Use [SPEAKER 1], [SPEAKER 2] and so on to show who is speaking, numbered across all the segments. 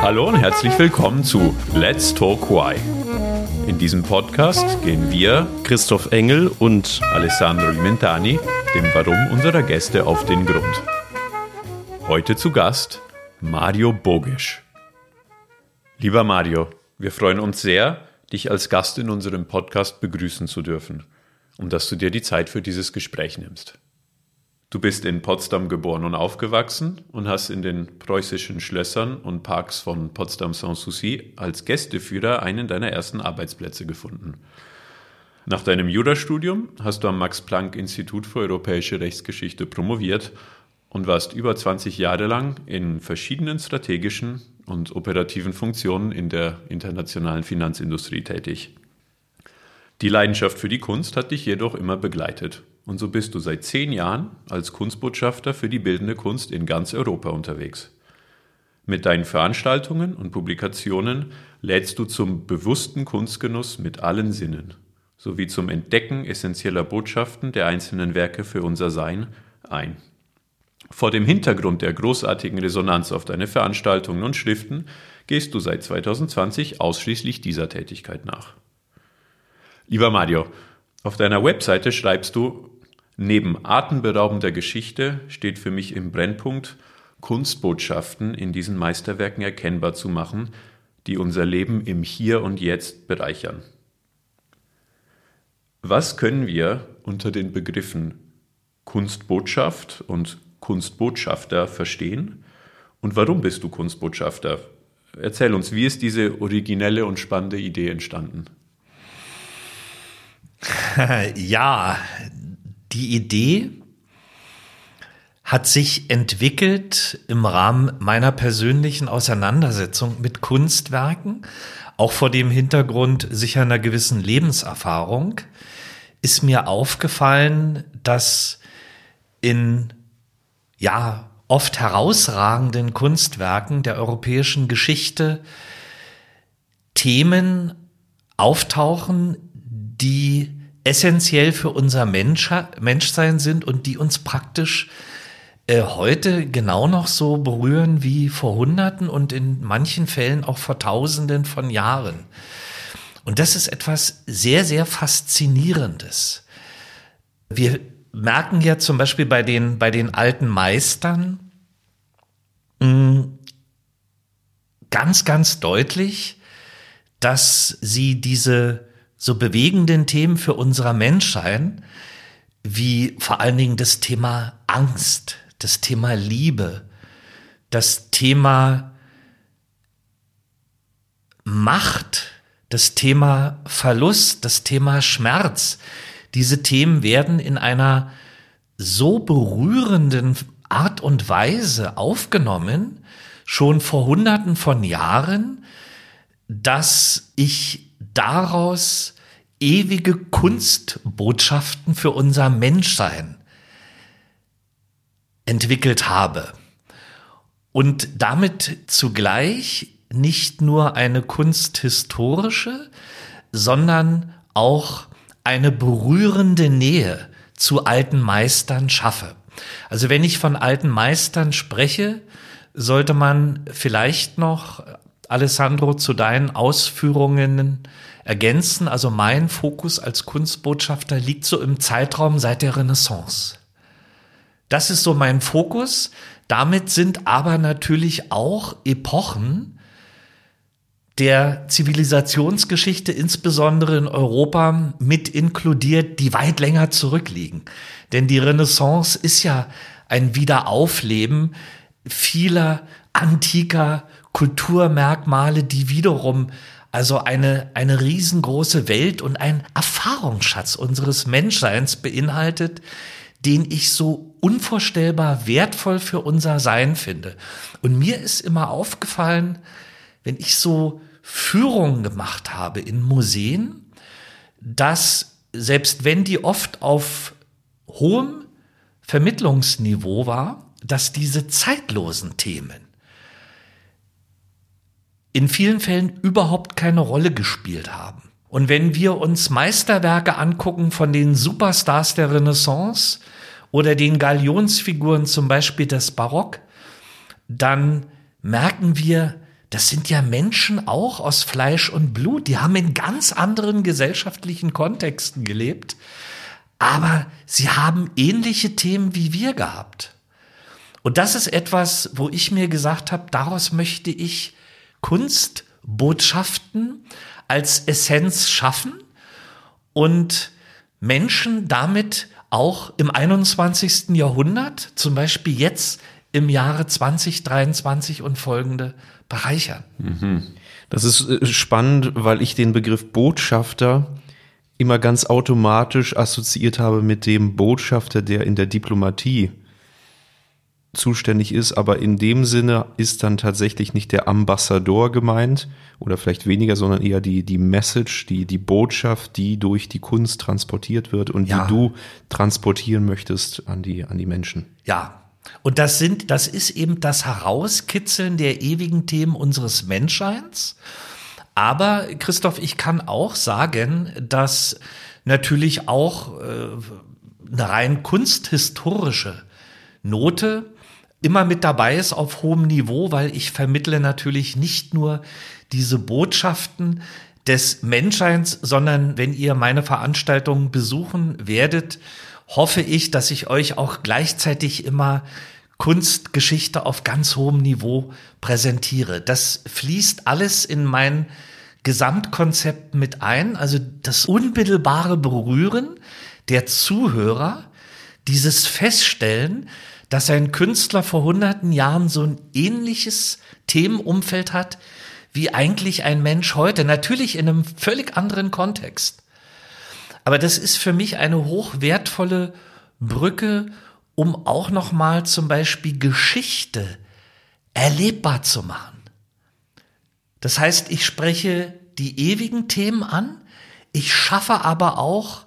[SPEAKER 1] Hallo und herzlich willkommen zu Let's Talk Why. In diesem Podcast gehen wir,
[SPEAKER 2] Christoph Engel und
[SPEAKER 1] Alessandro Limentani, dem Warum unserer Gäste auf den Grund. Heute zu Gast Mario Bogisch. Lieber Mario, wir freuen uns sehr, dich als Gast in unserem Podcast begrüßen zu dürfen und dass du dir die Zeit für dieses Gespräch nimmst. Du bist in Potsdam geboren und aufgewachsen und hast in den preußischen Schlössern und Parks von Potsdam Sanssouci als Gästeführer einen deiner ersten Arbeitsplätze gefunden. Nach deinem Jurastudium hast du am Max-Planck-Institut für europäische Rechtsgeschichte promoviert und warst über 20 Jahre lang in verschiedenen strategischen und operativen Funktionen in der internationalen Finanzindustrie tätig. Die Leidenschaft für die Kunst hat dich jedoch immer begleitet und so bist du seit zehn Jahren als Kunstbotschafter für die bildende Kunst in ganz Europa unterwegs. Mit deinen Veranstaltungen und Publikationen lädst du zum bewussten Kunstgenuss mit allen Sinnen sowie zum Entdecken essentieller Botschaften der einzelnen Werke für unser Sein ein. Vor dem Hintergrund der großartigen Resonanz auf deine Veranstaltungen und Schriften gehst du seit 2020 ausschließlich dieser Tätigkeit nach. Lieber Mario, auf deiner Webseite schreibst du, neben atemberaubender Geschichte steht für mich im Brennpunkt, Kunstbotschaften in diesen Meisterwerken erkennbar zu machen, die unser Leben im Hier und Jetzt bereichern. Was können wir unter den Begriffen Kunstbotschaft und Kunstbotschafter verstehen? Und warum bist du Kunstbotschafter? Erzähl uns, wie ist diese originelle und spannende Idee entstanden?
[SPEAKER 2] ja, die Idee hat sich entwickelt im Rahmen meiner persönlichen Auseinandersetzung mit Kunstwerken, auch vor dem Hintergrund sicher einer gewissen Lebenserfahrung, ist mir aufgefallen, dass in ja oft herausragenden Kunstwerken der europäischen Geschichte Themen auftauchen, die essentiell für unser Mensch, Menschsein sind und die uns praktisch äh, heute genau noch so berühren wie vor Hunderten und in manchen Fällen auch vor Tausenden von Jahren. Und das ist etwas sehr, sehr Faszinierendes. Wir merken ja zum Beispiel bei den, bei den alten Meistern mh, hm, ganz, ganz deutlich, dass sie diese so bewegenden Themen für unser Menschsein, wie vor allen Dingen das Thema Angst, das Thema Liebe, das Thema Macht, das Thema Verlust, das Thema Schmerz. Diese Themen werden in einer so berührenden Art und Weise aufgenommen, schon vor Hunderten von Jahren, dass ich daraus ewige Kunstbotschaften für unser Menschsein entwickelt habe. Und damit zugleich nicht nur eine kunsthistorische, sondern auch eine berührende Nähe zu alten Meistern schaffe. Also wenn ich von alten Meistern spreche, sollte man vielleicht noch Alessandro, zu deinen Ausführungen ergänzen. Also mein Fokus als Kunstbotschafter liegt so im Zeitraum seit der Renaissance. Das ist so mein Fokus. Damit sind aber natürlich auch Epochen der Zivilisationsgeschichte, insbesondere in Europa, mit inkludiert, die weit länger zurückliegen. Denn die Renaissance ist ja ein Wiederaufleben vieler antiker Kulturmerkmale, die wiederum also eine, eine riesengroße Welt und ein Erfahrungsschatz unseres Menschseins beinhaltet, den ich so unvorstellbar wertvoll für unser Sein finde. Und mir ist immer aufgefallen, wenn ich so Führungen gemacht habe in Museen, dass selbst wenn die oft auf hohem Vermittlungsniveau war, dass diese zeitlosen Themen in vielen Fällen überhaupt keine Rolle gespielt haben. Und wenn wir uns Meisterwerke angucken von den Superstars der Renaissance oder den Galionsfiguren zum Beispiel des Barock, dann merken wir, das sind ja Menschen auch aus Fleisch und Blut. Die haben in ganz anderen gesellschaftlichen Kontexten gelebt. Aber sie haben ähnliche Themen wie wir gehabt. Und das ist etwas, wo ich mir gesagt habe, daraus möchte ich Kunstbotschaften als Essenz schaffen und Menschen damit auch im 21. Jahrhundert, zum Beispiel jetzt im Jahre 2023 und folgende, bereichern.
[SPEAKER 3] Das ist äh, spannend, weil ich den Begriff Botschafter immer ganz automatisch assoziiert habe mit dem Botschafter, der in der Diplomatie zuständig ist, aber in dem Sinne ist dann tatsächlich nicht der Ambassador gemeint oder vielleicht weniger, sondern eher die, die Message, die, die Botschaft, die durch die Kunst transportiert wird und
[SPEAKER 2] Ja.
[SPEAKER 3] die du transportieren möchtest an die, an die Menschen.
[SPEAKER 2] Ja. Und das sind, das ist eben das Herauskitzeln der ewigen Themen unseres Menschseins. Aber Christoph, ich kann auch sagen, dass natürlich auch äh, eine rein kunsthistorische Note immer mit dabei ist auf hohem Niveau, weil ich vermittle natürlich nicht nur diese Botschaften des Menschseins, sondern wenn ihr meine Veranstaltungen besuchen werdet, hoffe ich, dass ich euch auch gleichzeitig immer Kunstgeschichte auf ganz hohem Niveau präsentiere. Das fließt alles in mein Gesamtkonzept mit ein, also das unmittelbare Berühren der Zuhörer, dieses Feststellen, dass ein Künstler vor hunderten Jahren so ein ähnliches Themenumfeld hat wie eigentlich ein Mensch heute, natürlich in einem völlig anderen Kontext. Aber das ist für mich eine hochwertvolle Brücke, um auch noch mal zum Beispiel Geschichte erlebbar zu machen. Das heißt, ich spreche die ewigen Themen an, ich schaffe aber auch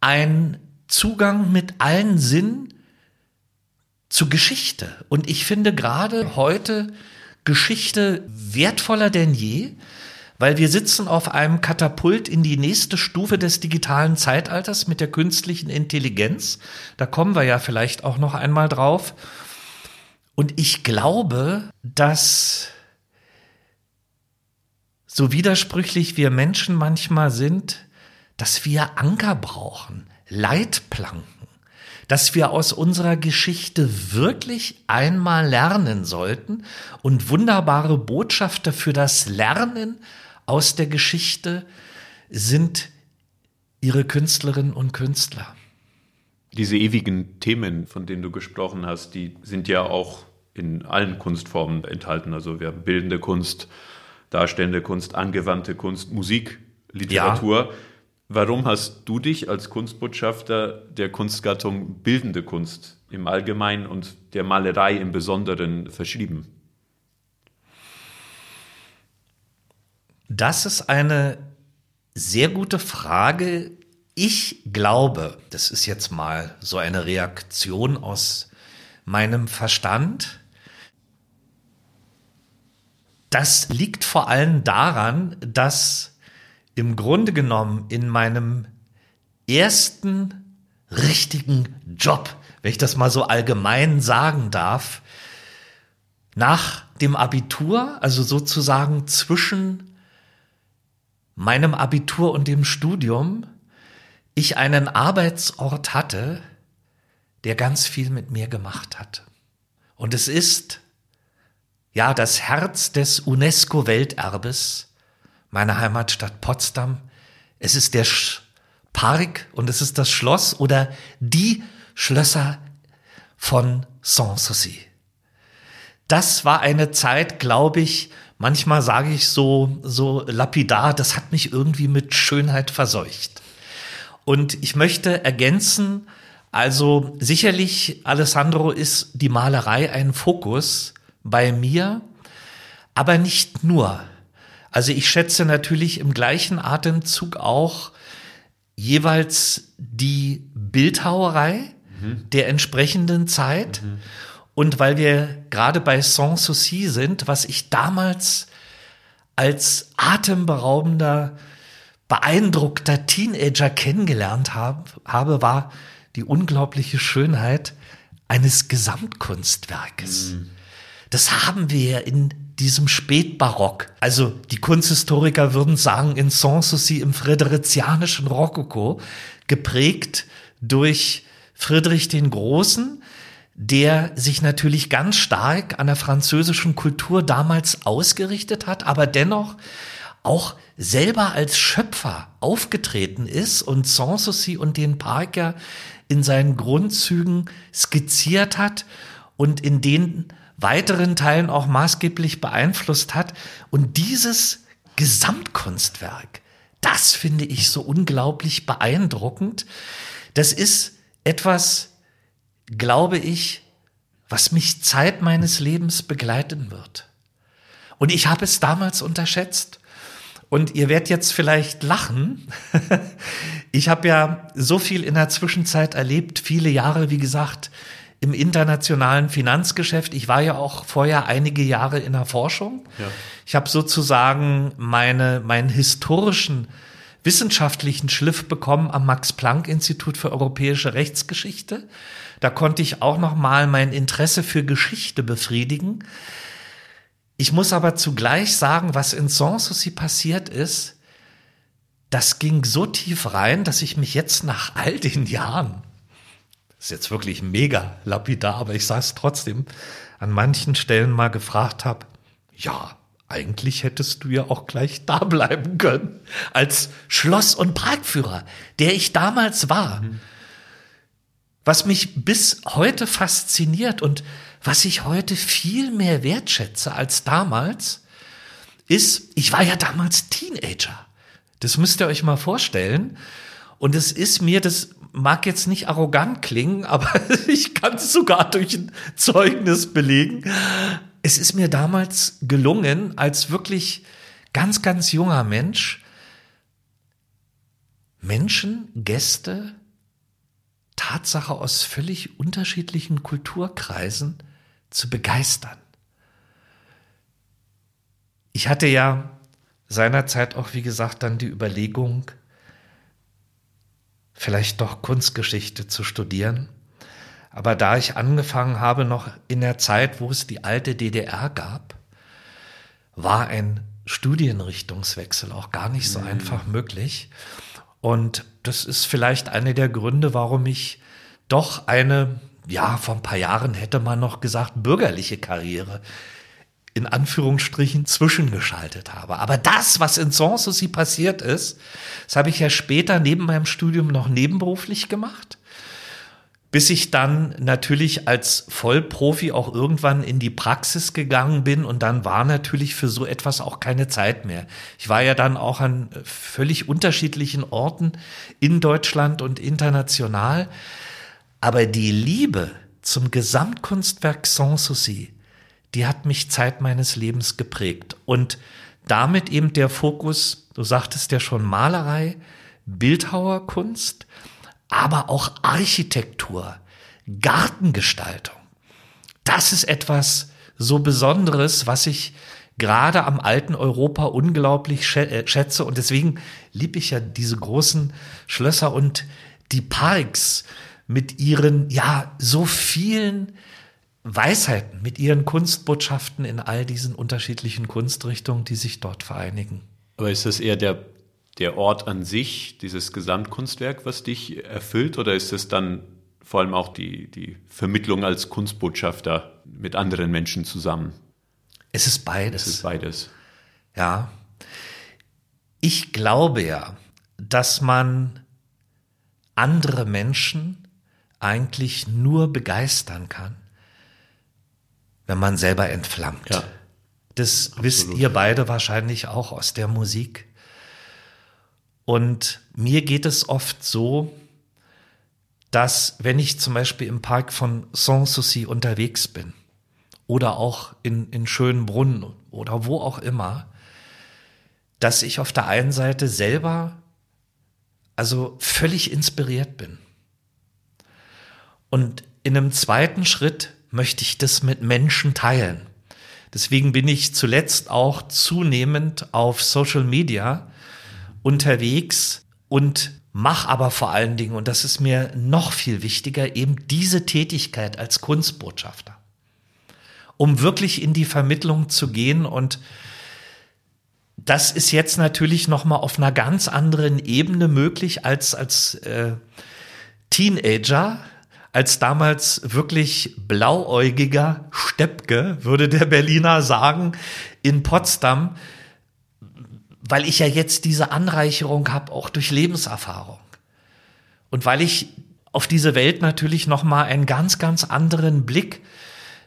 [SPEAKER 2] einen Zugang mit allen Sinnen zu Geschichte. Und ich finde gerade heute Geschichte wertvoller denn je, weil wir sitzen auf einem Katapult in die nächste Stufe des digitalen Zeitalters mit der künstlichen Intelligenz. Da kommen wir ja vielleicht auch noch einmal drauf. Und ich glaube, dass so widersprüchlich wir Menschen manchmal sind, dass wir Anker brauchen, Leitplanken, dass wir aus unserer Geschichte wirklich einmal lernen sollten und wunderbare Botschafter für das Lernen aus der Geschichte sind ihre Künstlerinnen und Künstler.
[SPEAKER 1] Diese ewigen Themen, von denen du gesprochen hast, die sind ja auch in allen Kunstformen enthalten. Also wir haben bildende Kunst, darstellende Kunst, angewandte Kunst, Musik, Literatur. Warum hast du dich als Kunstbotschafter der Kunstgattung bildende Kunst im Allgemeinen und der Malerei im Besonderen verschrieben?
[SPEAKER 2] Das ist eine sehr gute Frage. Ich glaube, das ist jetzt mal so eine Reaktion aus meinem Verstand. Das liegt vor allem daran, dass im Grunde genommen in meinem ersten richtigen Job, wenn ich das mal so allgemein sagen darf, nach dem Abitur, also sozusagen zwischen meinem Abitur und dem Studium, ich einen Arbeitsort hatte, der ganz viel mit mir gemacht hat. Und es ist ja das Herz des UNESCO-Welterbes, meiner Heimatstadt Potsdam. Es ist der Sch Park und es ist das Schloss oder die Schlösser von Sanssouci. Das war eine Zeit, glaube ich, manchmal sage ich so, so lapidar, das hat mich irgendwie mit Schönheit verseucht. Und ich möchte ergänzen, also sicherlich, Alessandro, ist die Malerei ein Fokus bei mir, aber nicht nur. Also ich schätze natürlich im gleichen Atemzug auch jeweils die Bildhauerei der entsprechenden Zeit. Und weil wir gerade bei Sanssouci sind, was ich damals als atemberaubender beeindruckter Teenager kennengelernt habe, habe, war die unglaubliche Schönheit eines Gesamtkunstwerkes. Mhm. Das haben wir in diesem Spätbarock. Also die Kunsthistoriker würden sagen, in Sanssouci im friderizianischen Rokoko, geprägt durch Friedrich den Großen, der sich natürlich ganz stark an der französischen Kultur damals ausgerichtet hat, aber dennoch auch selber als Schöpfer aufgetreten ist und Sanssouci und den Parker in seinen Grundzügen skizziert hat und in den weiteren Teilen auch maßgeblich beeinflusst hat. Und dieses Gesamtkunstwerk, das finde ich so unglaublich beeindruckend. Das ist etwas, glaube ich, was mich Zeit meines Lebens begleiten wird. Und ich habe es damals unterschätzt. Und ihr werdet jetzt vielleicht lachen. ich habe ja so viel in der Zwischenzeit erlebt, viele Jahre, wie gesagt, im internationalen Finanzgeschäft. Ich war ja auch vorher einige Jahre in der Forschung. Ja. Ich habe sozusagen meine, meinen historischen wissenschaftlichen Schliff bekommen am Max-Planck-Institut für europäische Rechtsgeschichte. Da konnte ich auch noch mal mein Interesse für Geschichte befriedigen. Ich muss aber zugleich sagen, was in Sanssouci passiert ist, das ging so tief rein, dass ich mich jetzt nach all den Jahren ist jetzt wirklich mega lapidar, aber ich sage es trotzdem, an manchen Stellen mal gefragt habe, ja, eigentlich hättest du ja auch gleich da bleiben können, als Schloss- und Parkführer, der ich damals war. Mhm. Was mich bis heute fasziniert und was ich heute viel mehr wertschätze als damals, ist, ich war ja damals Teenager. Das müsst ihr euch mal vorstellen. Und es ist mir, das mag jetzt nicht arrogant klingen, aber ich kann es sogar durch ein Zeugnis belegen. Es ist mir damals gelungen, als wirklich ganz, ganz junger Mensch, Menschen, Gäste, Tatsache aus völlig unterschiedlichen Kulturkreisen zu begeistern. Ich hatte ja seinerzeit auch, wie gesagt, dann die Überlegung, vielleicht doch Kunstgeschichte zu studieren. Aber da ich angefangen habe, noch in der Zeit, wo es die alte DDR gab, war ein Studienrichtungswechsel auch gar nicht so mhm. einfach möglich. Und das ist vielleicht einer der Gründe, warum ich doch eine, ja, vor ein paar Jahren hätte man noch gesagt, bürgerliche Karriere in Anführungsstrichen zwischengeschaltet habe. Aber das, was in Sanssouci passiert ist, das habe ich ja später neben meinem Studium noch nebenberuflich gemacht, bis ich dann natürlich als Vollprofi auch irgendwann in die Praxis gegangen bin und dann war natürlich für so etwas auch keine Zeit mehr. Ich war ja dann auch an völlig unterschiedlichen Orten in Deutschland und international, aber die Liebe zum Gesamtkunstwerk Sanssouci, die hat mich Zeit meines Lebens geprägt. Und damit eben der Fokus, du sagtest ja schon Malerei, Bildhauerkunst, aber auch Architektur, Gartengestaltung. Das ist etwas so Besonderes, was ich gerade am alten Europa unglaublich äh, schätze. Und deswegen liebe ich ja diese großen Schlösser und die Parks mit ihren, ja, so vielen Weisheiten, mit ihren Kunstbotschaften in all diesen unterschiedlichen Kunstrichtungen, die sich dort vereinigen.
[SPEAKER 1] Aber ist das eher der, der Ort an sich, dieses Gesamtkunstwerk, was dich erfüllt, oder ist es dann vor allem auch die, die Vermittlung als Kunstbotschafter mit anderen Menschen zusammen?
[SPEAKER 2] Es ist beides.
[SPEAKER 1] Es ist beides.
[SPEAKER 2] Ja. Ich glaube ja, dass man andere Menschen eigentlich nur begeistern kann, wenn man selber entflammt. Ja. Das Absolut. wisst ihr beide wahrscheinlich auch aus der Musik. Und mir geht es oft so, dass wenn ich zum Beispiel im Park von Sanssouci unterwegs bin oder auch in, in schönen Brunnen oder wo auch immer, dass ich auf der einen Seite selber also völlig inspiriert bin. Und in einem zweiten Schritt möchte ich das mit Menschen teilen. Deswegen bin ich zuletzt auch zunehmend auf Social Media, unterwegs und mach aber vor allen Dingen, und das ist mir noch viel wichtiger, eben diese Tätigkeit als Kunstbotschafter. Um wirklich in die Vermittlung zu gehen und das ist jetzt natürlich noch mal auf einer ganz anderen Ebene möglich als als äh, Teenager, als damals wirklich blauäugiger Steppke, würde der Berliner sagen, in Potsdam, weil ich ja jetzt diese Anreicherung habe, auch durch Lebenserfahrung. Und weil ich auf diese Welt natürlich noch mal einen ganz, ganz anderen Blick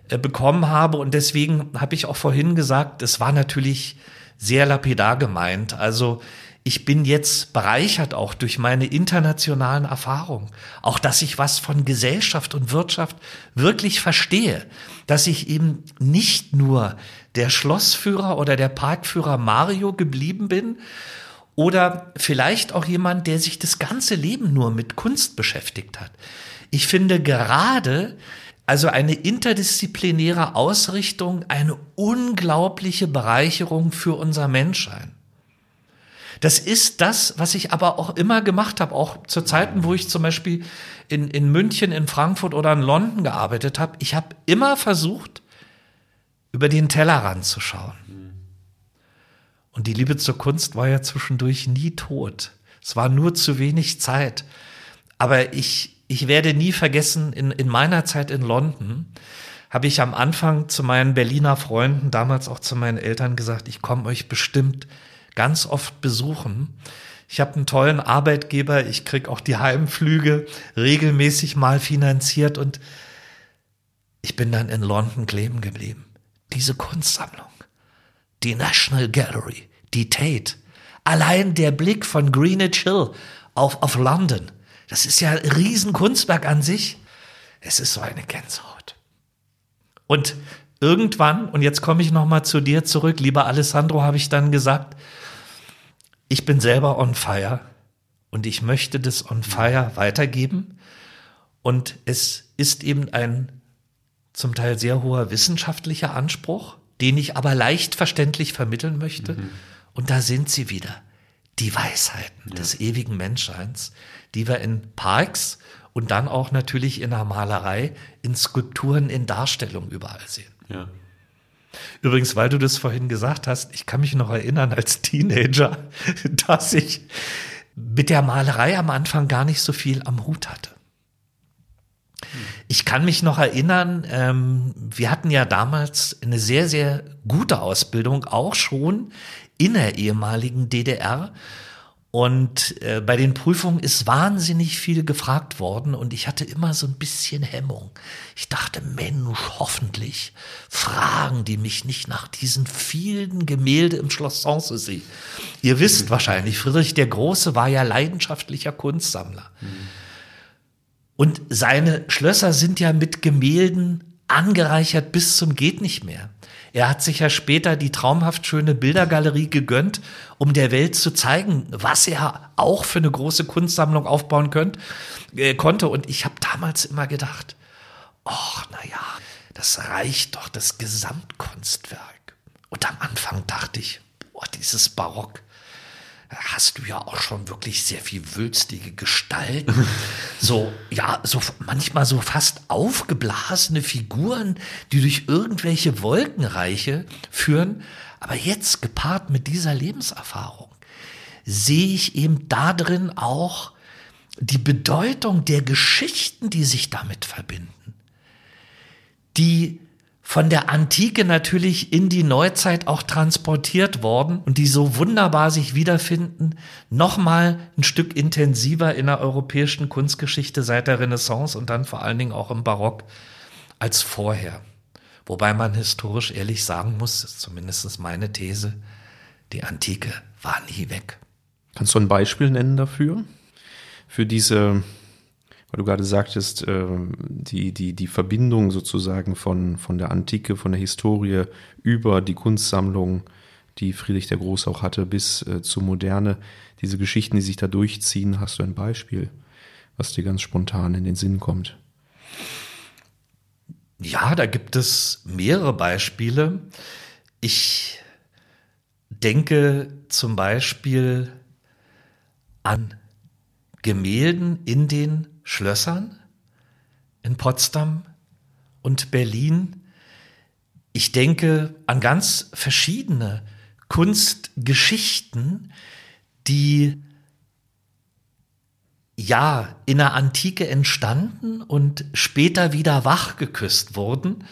[SPEAKER 2] äh, bekommen habe. Und deswegen habe ich auch vorhin gesagt, es war natürlich sehr lapidar gemeint. Also ich bin jetzt bereichert auch durch meine internationalen Erfahrungen. Auch, dass ich was von Gesellschaft und Wirtschaft wirklich verstehe. Dass ich eben nicht nur der Schlossführer oder der Parkführer Mario geblieben bin oder vielleicht auch jemand, der sich das ganze Leben nur mit Kunst beschäftigt hat. Ich finde gerade also eine interdisziplinäre Ausrichtung, eine unglaubliche Bereicherung für unser Menschsein. Das ist das, was ich aber auch immer gemacht habe, auch zu Zeiten, wo ich zum Beispiel in, in München, in Frankfurt oder in London gearbeitet habe. Ich habe immer versucht, über den Tellerrand zu schauen. Und die Liebe zur Kunst war ja zwischendurch nie tot. Es war nur zu wenig Zeit. Aber ich, ich werde nie vergessen, in, in meiner Zeit in London habe ich am Anfang zu meinen Berliner Freunden, damals auch zu meinen Eltern gesagt, ich komme euch bestimmt ganz oft besuchen. Ich habe einen tollen Arbeitgeber, ich krieg auch die Heimflüge regelmäßig mal finanziert und ich bin dann in London kleben geblieben. Diese Kunstsammlung, die National Gallery, die Tate, allein der Blick von Greenwich Hill auf, auf London, das ist ja ein Riesenkunstwerk an sich. Es ist so eine Gänsehaut. Und irgendwann, und jetzt komme ich nochmal zu dir zurück, lieber Alessandro, habe ich dann gesagt, ich bin selber on fire und ich möchte das on fire weitergeben. Und es ist eben ein zum Teil sehr hoher wissenschaftlicher Anspruch, den ich aber leicht verständlich vermitteln möchte. Mhm. Und da sind sie wieder. Die Weisheiten ja. des ewigen Menschseins, die wir in Parks und dann auch natürlich in der Malerei, in Skulpturen, in Darstellung überall sehen. Ja. Übrigens, weil du das vorhin gesagt hast, ich kann mich noch erinnern als Teenager, dass ich mit der Malerei am Anfang gar nicht so viel am Hut hatte. Ich kann mich noch erinnern, ähm, wir hatten ja damals eine sehr, sehr gute Ausbildung, auch schon in der ehemaligen DDR. Und äh, bei den Prüfungen ist wahnsinnig viel gefragt worden und ich hatte immer so ein bisschen Hemmung. Ich dachte, Mensch, hoffentlich fragen die mich nicht nach diesen vielen Gemälde im Schloss Sanssouci. Ihr wisst wahrscheinlich, Friedrich der Große war ja leidenschaftlicher Kunstsammler. Und seine Schlösser sind ja mit Gemälden angereichert bis zum geht nicht mehr. Er hat sich ja später die traumhaft schöne Bildergalerie gegönnt, um der Welt zu zeigen, was er auch für eine große Kunstsammlung aufbauen könnt, äh, konnte. Und ich habe damals immer gedacht, ach, na ja, das reicht doch, das Gesamtkunstwerk. Und am Anfang dachte ich, boah, dieses Barock, hast du ja auch schon wirklich sehr viel wülstige Gestalten. so, ja, so manchmal so fast aufgeblasene Figuren, die durch irgendwelche Wolkenreiche führen. Aber jetzt gepaart mit dieser Lebenserfahrung sehe ich eben da drin auch die Bedeutung der Geschichten, die sich damit verbinden. Die von der Antike natürlich in die Neuzeit auch transportiert worden und die so wunderbar sich wiederfinden, nochmal ein Stück intensiver in der europäischen Kunstgeschichte seit der Renaissance und dann vor allen Dingen auch im Barock als vorher. Wobei man historisch ehrlich sagen muss, ist zumindest meine These, die Antike war nie weg.
[SPEAKER 3] Kannst du ein Beispiel nennen dafür? Für diese weil du gerade sagtest, äh, die, die, die Verbindung sozusagen von, von der Antike, von der Historie über die Kunstsammlung, die Friedrich der Große auch hatte, bis äh, zur Moderne, diese Geschichten, die sich da durchziehen, hast du ein Beispiel, was dir ganz spontan in den Sinn kommt?
[SPEAKER 2] Ja, da gibt es mehrere Beispiele. Ich denke zum Beispiel an Gemälden in den Schlössern in Potsdam und Berlin. Ich denke an ganz verschiedene Kunstgeschichten, die ja in der Antike entstanden und später wieder wachgeküsst wurden.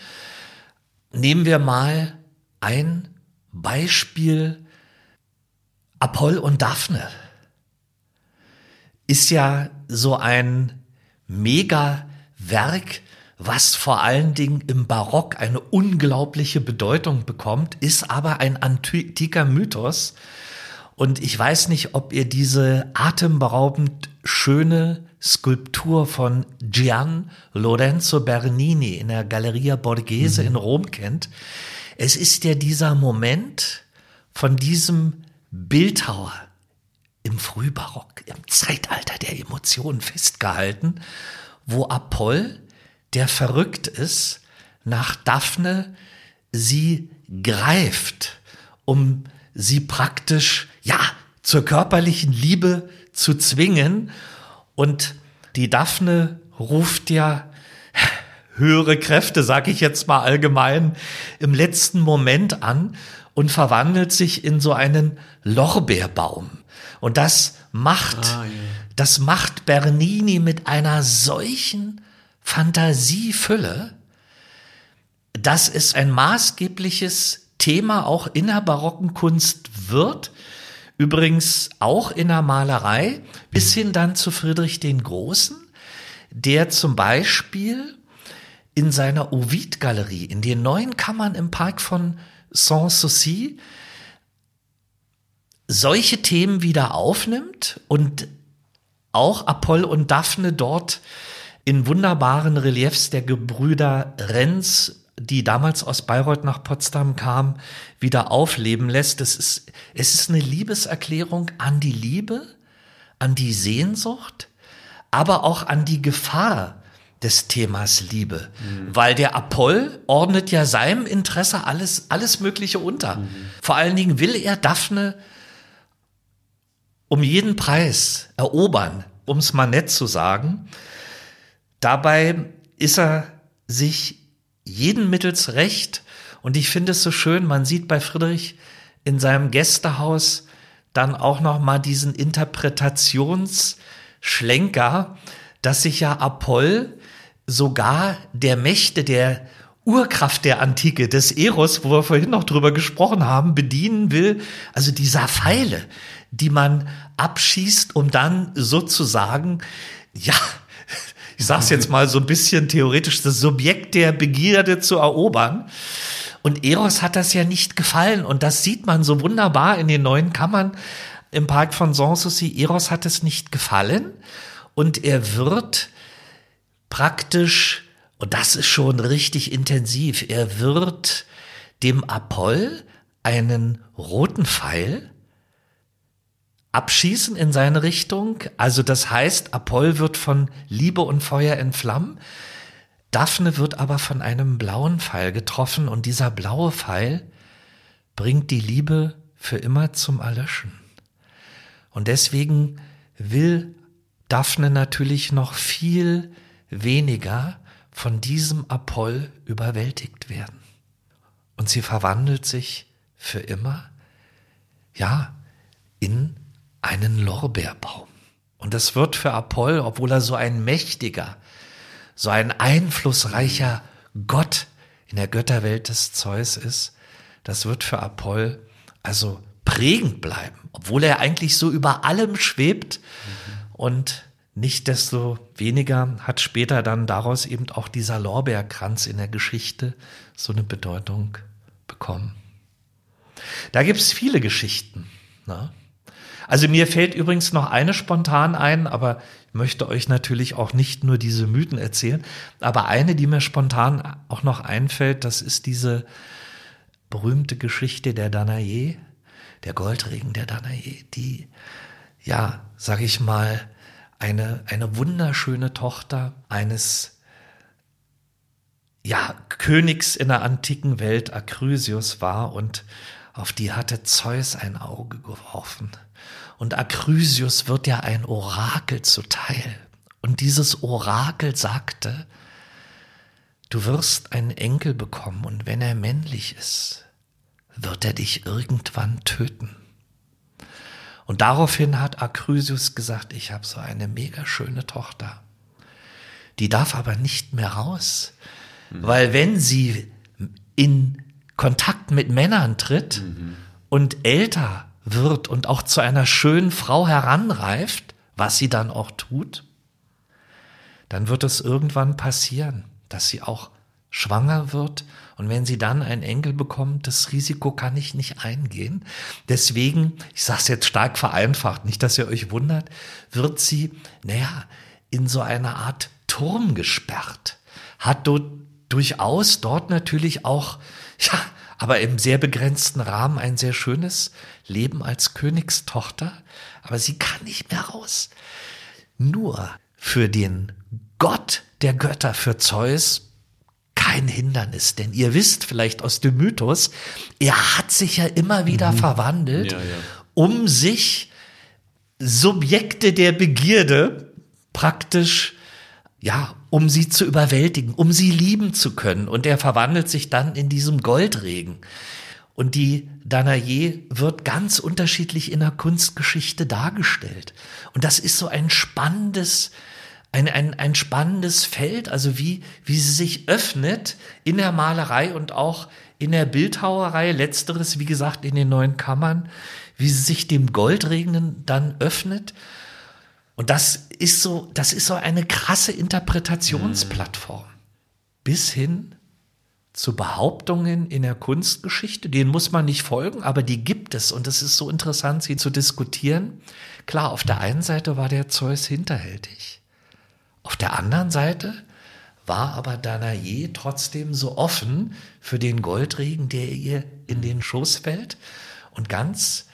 [SPEAKER 2] Nehmen wir mal ein Beispiel Apoll und Daphne. Ist ja so ein Mega-Werk, was vor allen Dingen im Barock eine unglaubliche Bedeutung bekommt, ist aber ein antiker Mythos. Und ich weiß nicht, ob ihr diese atemberaubend schöne Skulptur von Gian Lorenzo Bernini in der Galleria Borghese mhm. in Rom kennt. Es ist ja dieser Moment von diesem Bildhauer im Frühbarock, im Zeitalter der Emotionen festgehalten, wo Apoll, der verrückt ist, nach Daphne sie greift, um sie praktisch, ja, zur körperlichen Liebe zu zwingen. Und die Daphne ruft ja höhere Kräfte, sag ich jetzt mal allgemein, im letzten Moment an und verwandelt sich in so einen Lorbeerbaum. Und das macht, ah, ja. das macht Bernini mit einer solchen Fantasiefülle, dass es ein maßgebliches Thema auch in der barocken Kunst wird. Übrigens auch in der Malerei, bis hin dann zu Friedrich den Großen, der zum Beispiel in seiner Ovid-Galerie, in den neuen Kammern im Park von Sanssouci, solche Themen wieder aufnimmt und auch Apoll und Daphne dort in wunderbaren Reliefs der Gebrüder Renz, die damals aus Bayreuth nach Potsdam kamen, wieder aufleben lässt. Es ist, es ist eine Liebeserklärung an die Liebe, an die Sehnsucht, aber auch an die Gefahr des Themas Liebe. Mhm. Weil der Apoll ordnet ja seinem Interesse alles, alles Mögliche unter. Mhm. Vor allen Dingen will er Daphne um jeden Preis erobern, um es mal nett zu sagen. Dabei ist er sich jeden mittels recht. Und ich finde es so schön, man sieht bei Friedrich in seinem Gästehaus dann auch noch mal diesen Interpretationsschlenker, dass sich ja Apoll sogar der Mächte der Urkraft der Antike, des Eros, wo wir vorhin noch drüber gesprochen haben, bedienen will. Also dieser Pfeile, die man abschießt, um dann sozusagen, ja, ich sag's jetzt mal so ein bisschen theoretisch, das Subjekt der Begierde zu erobern. Und Eros hat das ja nicht gefallen. Und das sieht man so wunderbar in den neuen Kammern im Park von Sanssouci. Eros hat es nicht gefallen. Und er wird praktisch, und das ist schon richtig intensiv, er wird dem Apoll einen roten Pfeil abschießen in seine Richtung. Also das heißt, Apoll wird von Liebe und Feuer entflammen. Daphne wird aber von einem blauen Pfeil getroffen und dieser blaue Pfeil bringt die Liebe für immer zum Erlöschen. Und deswegen will Daphne natürlich noch viel weniger von diesem Apoll überwältigt werden. Und sie verwandelt sich für immer, ja, in einen Lorbeerbaum. Und das wird für Apoll, obwohl er so ein mächtiger, so ein einflussreicher Gott in der Götterwelt des Zeus ist, das wird für Apoll also prägend bleiben, obwohl er eigentlich so über allem schwebt mhm. und nicht desto weniger hat später dann daraus eben auch dieser Lorbeerkranz in der Geschichte so eine Bedeutung bekommen. Da gibt es viele Geschichten. Ne? Also mir fällt übrigens noch eine spontan ein, aber ich möchte euch natürlich auch nicht nur diese Mythen erzählen, aber eine, die mir spontan auch noch einfällt, das ist diese berühmte Geschichte der Danae, der Goldregen der Danae, die, ja, sag ich mal, eine, eine wunderschöne Tochter eines ja, Königs in der antiken Welt, Acrysius war und auf die hatte Zeus ein Auge geworfen. Und Akrysius wird ja ein Orakel zuteil. Und dieses Orakel sagte, du wirst einen Enkel bekommen und wenn er männlich ist, wird er dich irgendwann töten. Und daraufhin hat Akrysius gesagt, ich habe so eine mega schöne Tochter. Die darf aber nicht mehr raus, mhm. weil wenn sie in Kontakt mit Männern tritt mhm. und älter wird und auch zu einer schönen Frau heranreift, was sie dann auch tut, dann wird es irgendwann passieren, dass sie auch schwanger wird und wenn sie dann einen Enkel bekommt, das Risiko kann ich nicht eingehen. Deswegen, ich sage es jetzt stark vereinfacht, nicht, dass ihr euch wundert, wird sie, naja, in so eine Art Turm gesperrt, hat dort durchaus dort natürlich auch, ja, aber im sehr begrenzten Rahmen ein sehr schönes Leben als Königstochter, aber sie kann nicht mehr raus. Nur für den Gott der Götter, für Zeus, kein Hindernis, denn ihr wisst vielleicht aus dem Mythos, er hat sich ja immer wieder mhm. verwandelt, ja, ja. um sich Subjekte der Begierde praktisch ja, um sie zu überwältigen, um sie lieben zu können. Und er verwandelt sich dann in diesem Goldregen. Und die Danae wird ganz unterschiedlich in der Kunstgeschichte dargestellt. Und das ist so ein spannendes, ein, ein, ein spannendes Feld, also wie, wie sie sich öffnet in der Malerei und auch in der Bildhauerei, letzteres, wie gesagt, in den neuen Kammern, wie sie sich dem Goldregen dann öffnet und das ist so, das ist so eine krasse Interpretationsplattform. Bis hin zu Behauptungen in der Kunstgeschichte, denen muss man nicht folgen, aber die gibt es und es ist so interessant, sie zu diskutieren. Klar, auf der einen Seite war der Zeus hinterhältig. Auf der anderen Seite war aber Danae trotzdem so offen für den Goldregen, der ihr in den Schoß fällt und ganz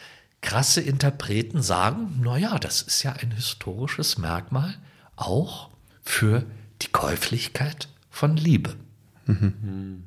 [SPEAKER 2] krasse Interpreten sagen, naja, das ist ja ein historisches Merkmal auch für die Käuflichkeit von Liebe. Mhm.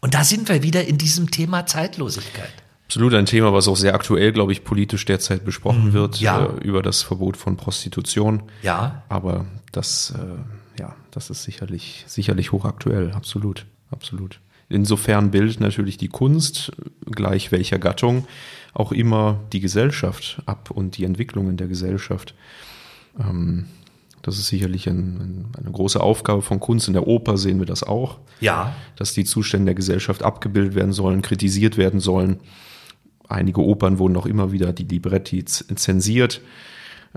[SPEAKER 2] Und da sind wir wieder in diesem Thema Zeitlosigkeit.
[SPEAKER 3] Absolut ein Thema, was auch sehr aktuell, glaube ich, politisch derzeit besprochen mhm. wird, ja. äh, über das Verbot von Prostitution.
[SPEAKER 2] Ja.
[SPEAKER 3] Aber das, äh, ja, das ist sicherlich, sicherlich hochaktuell, absolut, absolut. Insofern bildet natürlich die Kunst, gleich welcher Gattung, auch immer die Gesellschaft ab und die Entwicklungen der Gesellschaft. Ähm, das ist sicherlich ein, ein, eine große Aufgabe von Kunst. In der Oper sehen wir das auch.
[SPEAKER 2] Ja.
[SPEAKER 3] Dass die Zustände der Gesellschaft abgebildet werden sollen, kritisiert werden sollen. Einige Opern wurden auch immer wieder die Libretti zensiert.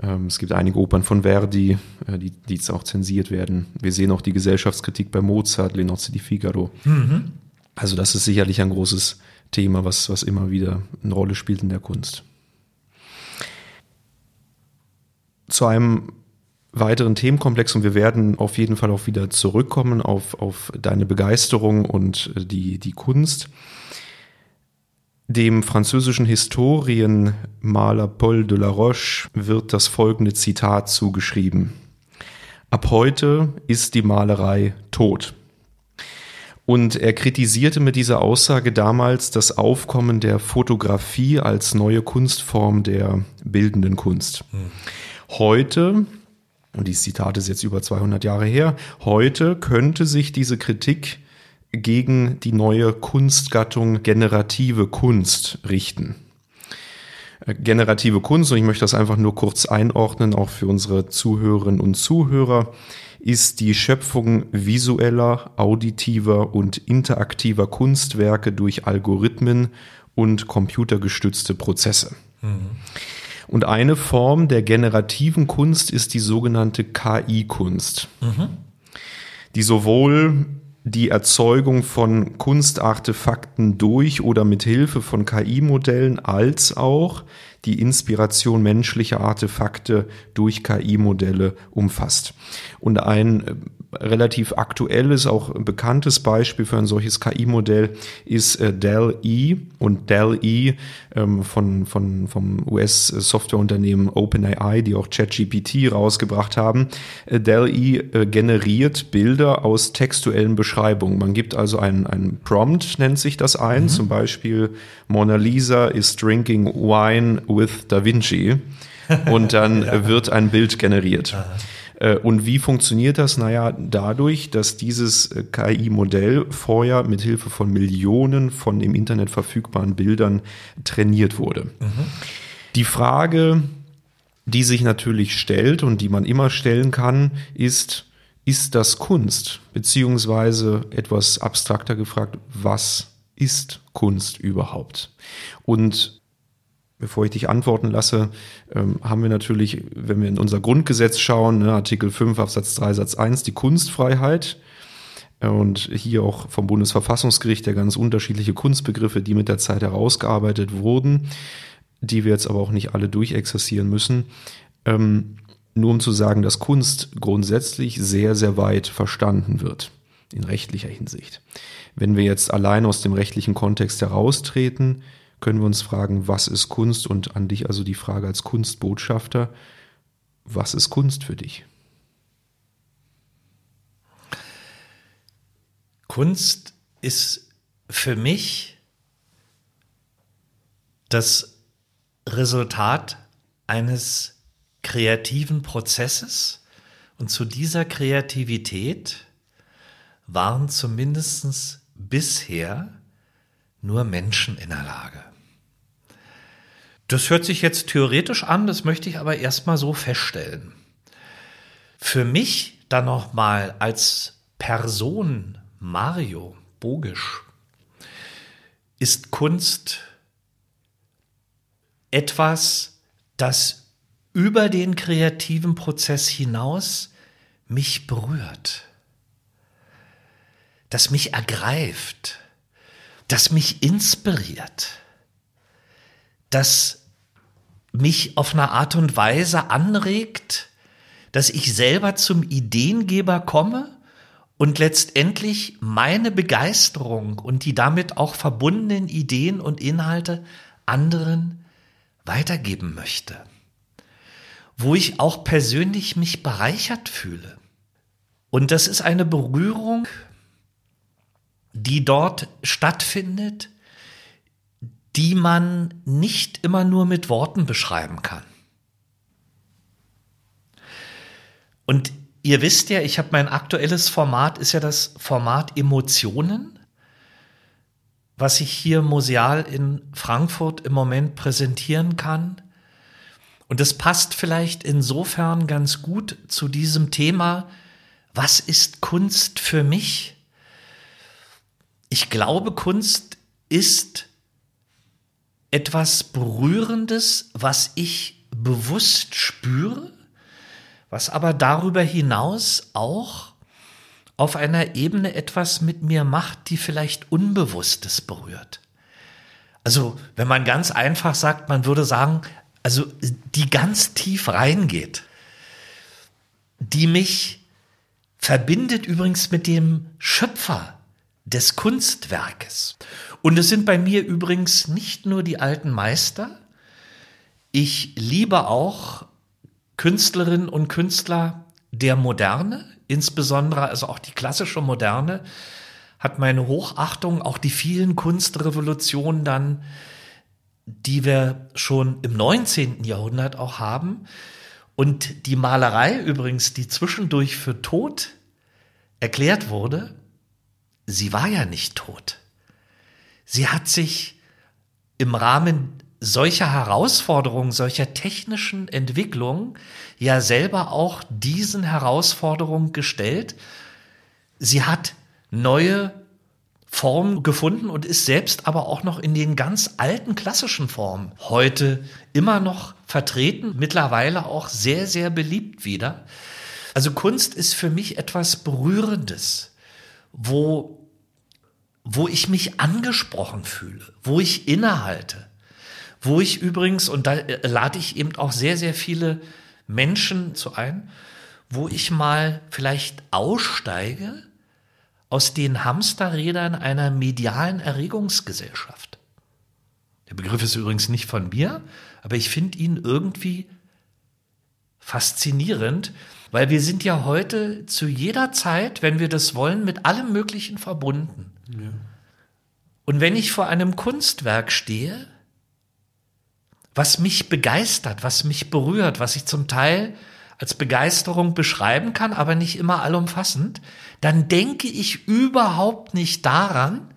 [SPEAKER 3] Ähm, es gibt einige Opern von Verdi, äh, die, die jetzt auch zensiert werden. Wir sehen auch die Gesellschaftskritik bei Mozart, Le Nozze di Figaro. Mhm. Also das ist sicherlich ein großes Thema, was, was immer wieder eine Rolle spielt in der Kunst. Zu einem weiteren Themenkomplex und wir werden auf jeden Fall auch wieder zurückkommen auf, auf deine Begeisterung und die, die Kunst. Dem französischen Historienmaler Paul de la Roche wird das folgende Zitat zugeschrieben. Ab heute ist die Malerei tot. Und er kritisierte mit dieser Aussage damals das Aufkommen der Fotografie als neue Kunstform der bildenden Kunst. Hm. Heute, und dieses Zitat ist jetzt über 200 Jahre her, heute könnte sich diese Kritik gegen die neue Kunstgattung generative Kunst richten. Äh, generative Kunst, und ich möchte das einfach nur kurz einordnen, auch für unsere Zuhörerinnen und Zuhörer, ist die Schöpfung visueller, auditiver und interaktiver Kunstwerke durch Algorithmen und computergestützte Prozesse. Mhm. Und eine Form der generativen Kunst ist die sogenannte KI-Kunst, mhm. die sowohl die Erzeugung von Kunstartefakten durch oder mit Hilfe von KI-Modellen als auch die Inspiration menschlicher Artefakte durch KI-Modelle umfasst. Und ein äh, relativ aktuelles, auch ein bekanntes Beispiel für ein solches KI-Modell ist äh, Dell-E und Dell-E ähm, von, von, vom US-Softwareunternehmen OpenAI, die auch ChatGPT rausgebracht haben. Äh, Dell-E äh, generiert Bilder aus textuellen Beschreibungen. Man gibt also einen, einen Prompt, nennt sich das ein, mhm. zum Beispiel Mona Lisa is drinking wine with Da Vinci und dann ja. wird ein Bild generiert. Aha. Äh, und wie funktioniert das? Naja, dadurch, dass dieses äh, KI-Modell vorher mit Hilfe von Millionen von im Internet verfügbaren Bildern trainiert wurde. Mhm. Die Frage, die sich natürlich stellt und die man immer stellen kann, ist, ist das Kunst? Beziehungsweise etwas abstrakter gefragt, was ist Kunst überhaupt? Und bevor ich dich antworten lasse, ähm, haben wir natürlich, wenn wir in unser Grundgesetz schauen, ne, Artikel 5 Absatz 3 Satz 1, die Kunstfreiheit. Äh, und hier auch vom Bundesverfassungsgericht ja ganz unterschiedliche Kunstbegriffe, die mit der Zeit herausgearbeitet wurden, die wir jetzt aber auch nicht alle durchexerzieren müssen. Ähm, nur um zu sagen, dass Kunst grundsätzlich sehr, sehr weit verstanden wird in rechtlicher Hinsicht. Wenn wir jetzt allein aus dem rechtlichen Kontext heraustreten, können wir uns fragen, was ist Kunst? Und an dich also die Frage als Kunstbotschafter, was ist Kunst für dich?
[SPEAKER 2] Kunst ist für mich das Resultat eines kreativen Prozesses und zu dieser Kreativität waren zumindest bisher nur Menschen in der Lage. Das hört sich jetzt theoretisch an, das möchte ich aber erstmal so feststellen. Für mich dann nochmal als Person Mario Bogisch ist Kunst etwas, das über den kreativen Prozess hinaus mich berührt, das mich ergreift, das mich inspiriert das mich auf eine Art und Weise anregt, dass ich selber zum Ideengeber komme und letztendlich meine Begeisterung und die damit auch verbundenen Ideen und Inhalte anderen weitergeben möchte. Wo ich auch persönlich mich bereichert fühle. Und das ist eine Berührung, die dort stattfindet, die man nicht immer nur mit Worten beschreiben kann. Und ihr wisst ja, ich habe mein aktuelles Format, ist ja das Format Emotionen, was ich hier museal in Frankfurt im Moment präsentieren kann. Und es passt vielleicht insofern ganz gut zu diesem Thema, was ist Kunst für mich? Ich glaube, Kunst ist etwas Berührendes, was ich bewusst spüre, was aber darüber hinaus auch auf einer Ebene etwas mit mir macht, die vielleicht Unbewusstes berührt. Also, wenn man ganz einfach sagt, man würde sagen, also die ganz tief reingeht, die mich verbindet übrigens mit dem Schöpfer des Kunstwerkes. Und es sind bei mir übrigens nicht nur die alten Meister. Ich liebe auch Künstlerinnen und Künstler der Moderne, insbesondere also auch die klassische Moderne, hat meine Hochachtung, auch die vielen Kunstrevolutionen dann, die wir schon im 19. Jahrhundert auch haben. Und die Malerei übrigens, die zwischendurch für tot erklärt wurde, sie war ja nicht tot. Sie hat sich im Rahmen solcher Herausforderungen, solcher technischen Entwicklungen ja selber auch diesen Herausforderungen gestellt. Sie hat neue Formen gefunden und ist selbst aber auch noch in den ganz alten klassischen Formen heute immer noch vertreten, mittlerweile auch sehr, sehr beliebt wieder. Also Kunst ist für mich etwas Berührendes wo, wo ich mich angesprochen fühle, wo ich innehalte, wo ich übrigens, und da äh, lade ich eben auch sehr, sehr viele Menschen zu ein, wo ich mal vielleicht aussteige aus den Hamsterrädern einer medialen Erregungsgesellschaft. Der Begriff ist übrigens nicht von mir, aber ich finde ihn irgendwie faszinierend, weil wir sind ja heute zu jeder Zeit, wenn wir das wollen, mit allem Möglichen verbunden. Ja. Und wenn ich vor einem Kunstwerk stehe, was mich begeistert, was mich berührt, was ich zum Teil als Begeisterung beschreiben kann, aber nicht immer allumfassend, dann denke ich überhaupt nicht daran,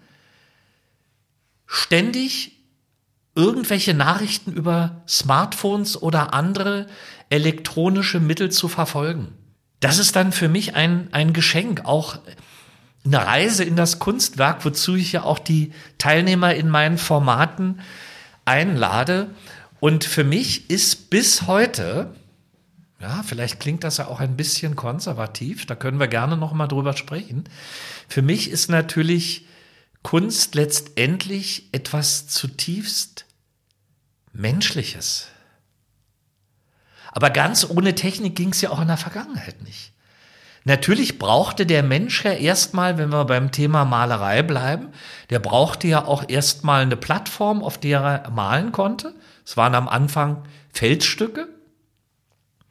[SPEAKER 2] ständig irgendwelche Nachrichten über Smartphones oder andere elektronische Mittel zu verfolgen. Das ist dann für mich ein, ein Geschenk, auch eine Reise in das Kunstwerk, wozu ich ja auch die Teilnehmer in meinen Formaten einlade. Und für mich ist bis heute, ja, vielleicht klingt das ja auch ein bisschen konservativ, da können wir gerne noch mal drüber sprechen. Für mich ist natürlich Kunst letztendlich etwas zutiefst Menschliches. Aber ganz ohne Technik ging es ja auch in der Vergangenheit nicht. Natürlich brauchte der Mensch ja erstmal, wenn wir beim Thema Malerei bleiben, der brauchte ja auch erstmal eine Plattform, auf der er malen konnte. Es waren am Anfang Felsstücke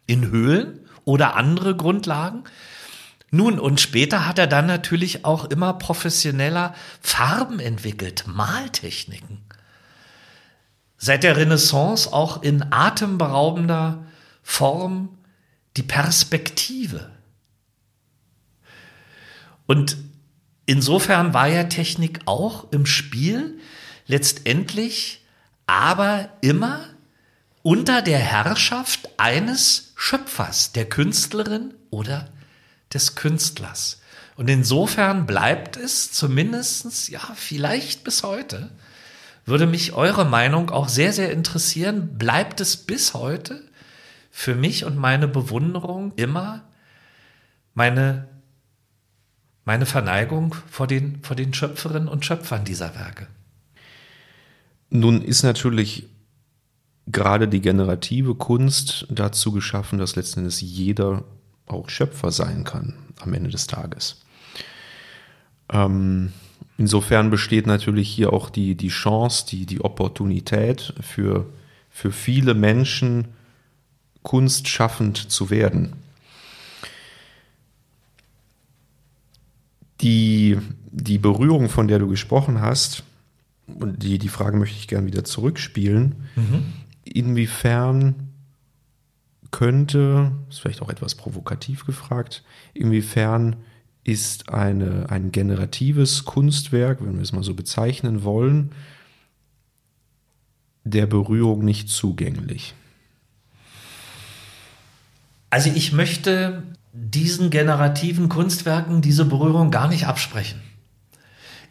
[SPEAKER 2] in Höhlen oder andere Grundlagen. Nun, und später hat er dann natürlich auch immer professioneller Farben entwickelt, Maltechniken. Seit der Renaissance auch in atemberaubender Form die Perspektive. Und insofern war ja Technik auch im Spiel letztendlich, aber immer unter der Herrschaft eines Schöpfers, der Künstlerin oder des Künstlers. Und insofern bleibt es zumindestens ja, vielleicht bis heute, würde mich eure Meinung auch sehr, sehr interessieren, bleibt es bis heute für mich und meine Bewunderung immer meine, meine Verneigung vor den, vor den Schöpferinnen und Schöpfern dieser Werke.
[SPEAKER 3] Nun ist natürlich gerade die generative Kunst dazu geschaffen, dass letzten Endes jeder auch Schöpfer sein kann am Ende des Tages. Ähm, insofern besteht natürlich hier auch die, die Chance, die, die Opportunität für, für viele Menschen, kunstschaffend zu werden. Die, die Berührung, von der du gesprochen hast, und die, die Frage möchte ich gerne wieder zurückspielen. Mhm. Inwiefern könnte, ist vielleicht auch etwas provokativ gefragt, inwiefern ist eine, ein generatives Kunstwerk, wenn wir es mal so bezeichnen wollen, der Berührung nicht zugänglich?
[SPEAKER 2] Also ich möchte diesen generativen Kunstwerken diese Berührung gar nicht absprechen.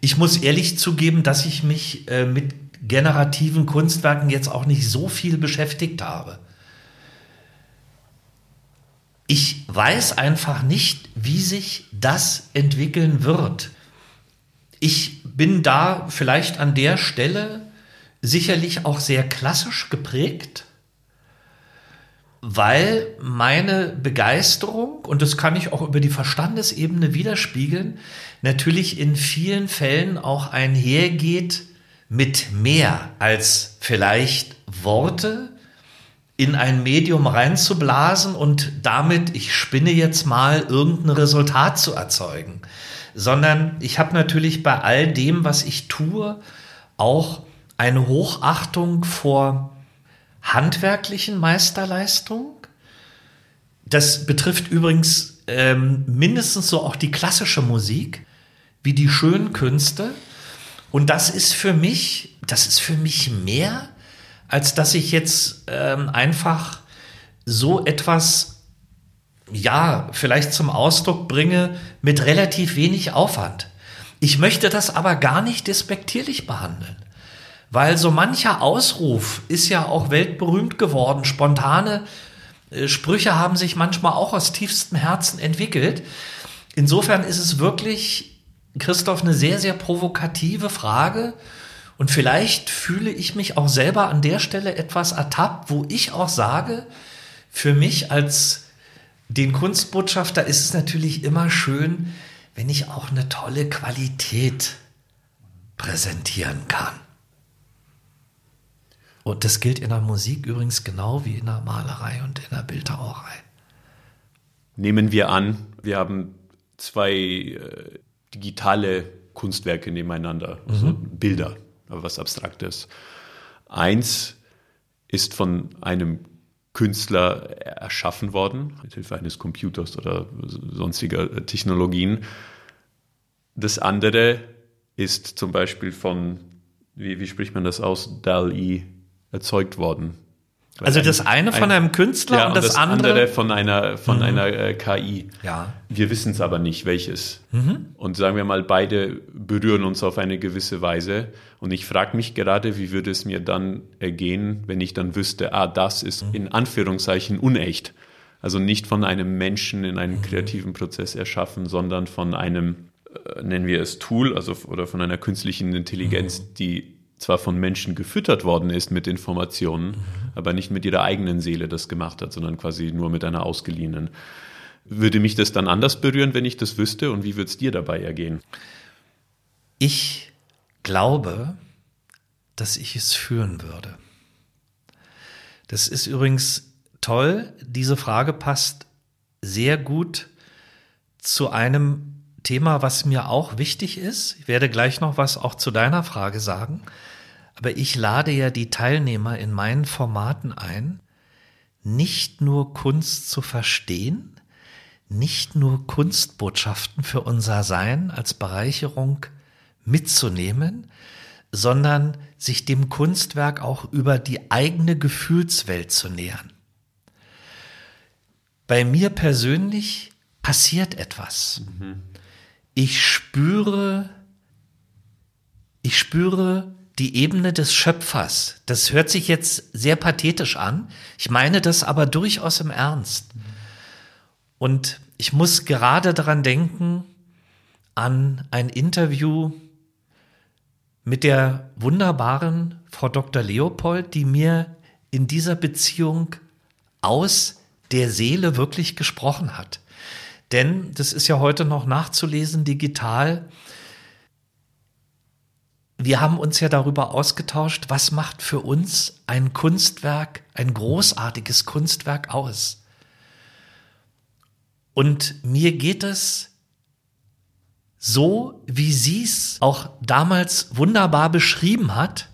[SPEAKER 2] Ich muss ehrlich zugeben, dass ich mich äh, mit generativen Kunstwerken jetzt auch nicht so viel beschäftigt habe. Ich weiß einfach nicht, wie sich das entwickeln wird. Ich bin da vielleicht an der Stelle sicherlich auch sehr klassisch geprägt weil meine Begeisterung, und das kann ich auch über die Verstandesebene widerspiegeln, natürlich in vielen Fällen auch einhergeht mit mehr als vielleicht Worte in ein Medium reinzublasen und damit, ich spinne jetzt mal, irgendein Resultat zu erzeugen, sondern ich habe natürlich bei all dem, was ich tue, auch eine Hochachtung vor handwerklichen Meisterleistung. Das betrifft übrigens ähm, mindestens so auch die klassische Musik, wie die schönen Künste. Und das ist für mich, das ist für mich mehr, als dass ich jetzt ähm, einfach so etwas, ja, vielleicht zum Ausdruck bringe mit relativ wenig Aufwand. Ich möchte das aber gar nicht despektierlich behandeln. Weil so mancher Ausruf ist ja auch weltberühmt geworden. Spontane äh, Sprüche haben sich manchmal auch aus tiefstem Herzen entwickelt. Insofern ist es wirklich, Christoph, eine sehr, sehr provokative Frage. Und vielleicht fühle ich mich auch selber an der Stelle etwas ertappt, wo ich auch sage, für mich als den Kunstbotschafter ist es natürlich immer schön, wenn ich auch eine tolle Qualität präsentieren kann. Und das gilt in der Musik übrigens genau wie in der Malerei und in der Bildhauerei.
[SPEAKER 1] Nehmen wir an, wir haben zwei äh, digitale Kunstwerke nebeneinander, mhm. also Bilder, was Abstraktes. Eins ist von einem Künstler erschaffen worden, mit Hilfe eines Computers oder sonstiger Technologien. Das andere ist zum Beispiel von, wie, wie spricht man das aus, DAL-E erzeugt worden.
[SPEAKER 2] Also das eine von einem Künstler
[SPEAKER 1] ja,
[SPEAKER 2] und, das,
[SPEAKER 1] das
[SPEAKER 2] andere,
[SPEAKER 1] andere, von einer, von mhm. einer äh, KI.
[SPEAKER 2] Ja.
[SPEAKER 1] Wir wissen es aber nicht, welches. Mhm. Und sagen wir mal, beide berühren uns auf eine gewisse Weise. Und ich frage mich gerade, wie würde es mir dann ergehen, wenn ich dann wüsste, ah, das ist mhm. in Anführungszeichen unecht. Also nicht von einem Menschen in einem mhm. kreativen Prozess erschaffen, sondern von einem, äh, nennen wir es Tool, also oder von einer künstlichen Intelligenz, mhm. die zwar von Menschen gefüttert worden ist mit Informationen, mhm. aber nicht mit ihrer eigenen Seele das gemacht hat, sondern quasi nur mit einer ausgeliehenen. Würde mich das dann anders berühren, wenn ich das wüsste? Und wie würde es dir dabei ergehen?
[SPEAKER 2] Ich glaube, dass ich es führen würde. Das ist übrigens toll. Diese Frage passt sehr gut zu einem Thema, was mir auch wichtig ist. Ich werde gleich noch was auch zu deiner Frage sagen. Aber ich lade ja die Teilnehmer in meinen Formaten ein, nicht nur Kunst zu verstehen, nicht nur Kunstbotschaften für unser Sein als Bereicherung mitzunehmen, sondern sich dem Kunstwerk auch über die eigene Gefühlswelt zu nähern. Bei mir persönlich passiert etwas. Mhm ich spüre, ich spüre die Ebene des Schöpfers. Das hört sich jetzt sehr pathetisch an. Ich meine das aber durchaus im Ernst. Und ich muss gerade daran denken, an ein Interview mit der wunderbaren Frau Dr. Leopold, die mir in dieser Beziehung aus der Seele wirklich gesprochen hat. Denn, das ist ja heute noch nachzulesen digital, wir haben uns ja darüber ausgetauscht, was macht für uns ein Kunstwerk, ein großartiges Kunstwerk aus. Und mir geht es so, wie sie es auch damals wunderbar beschrieben hat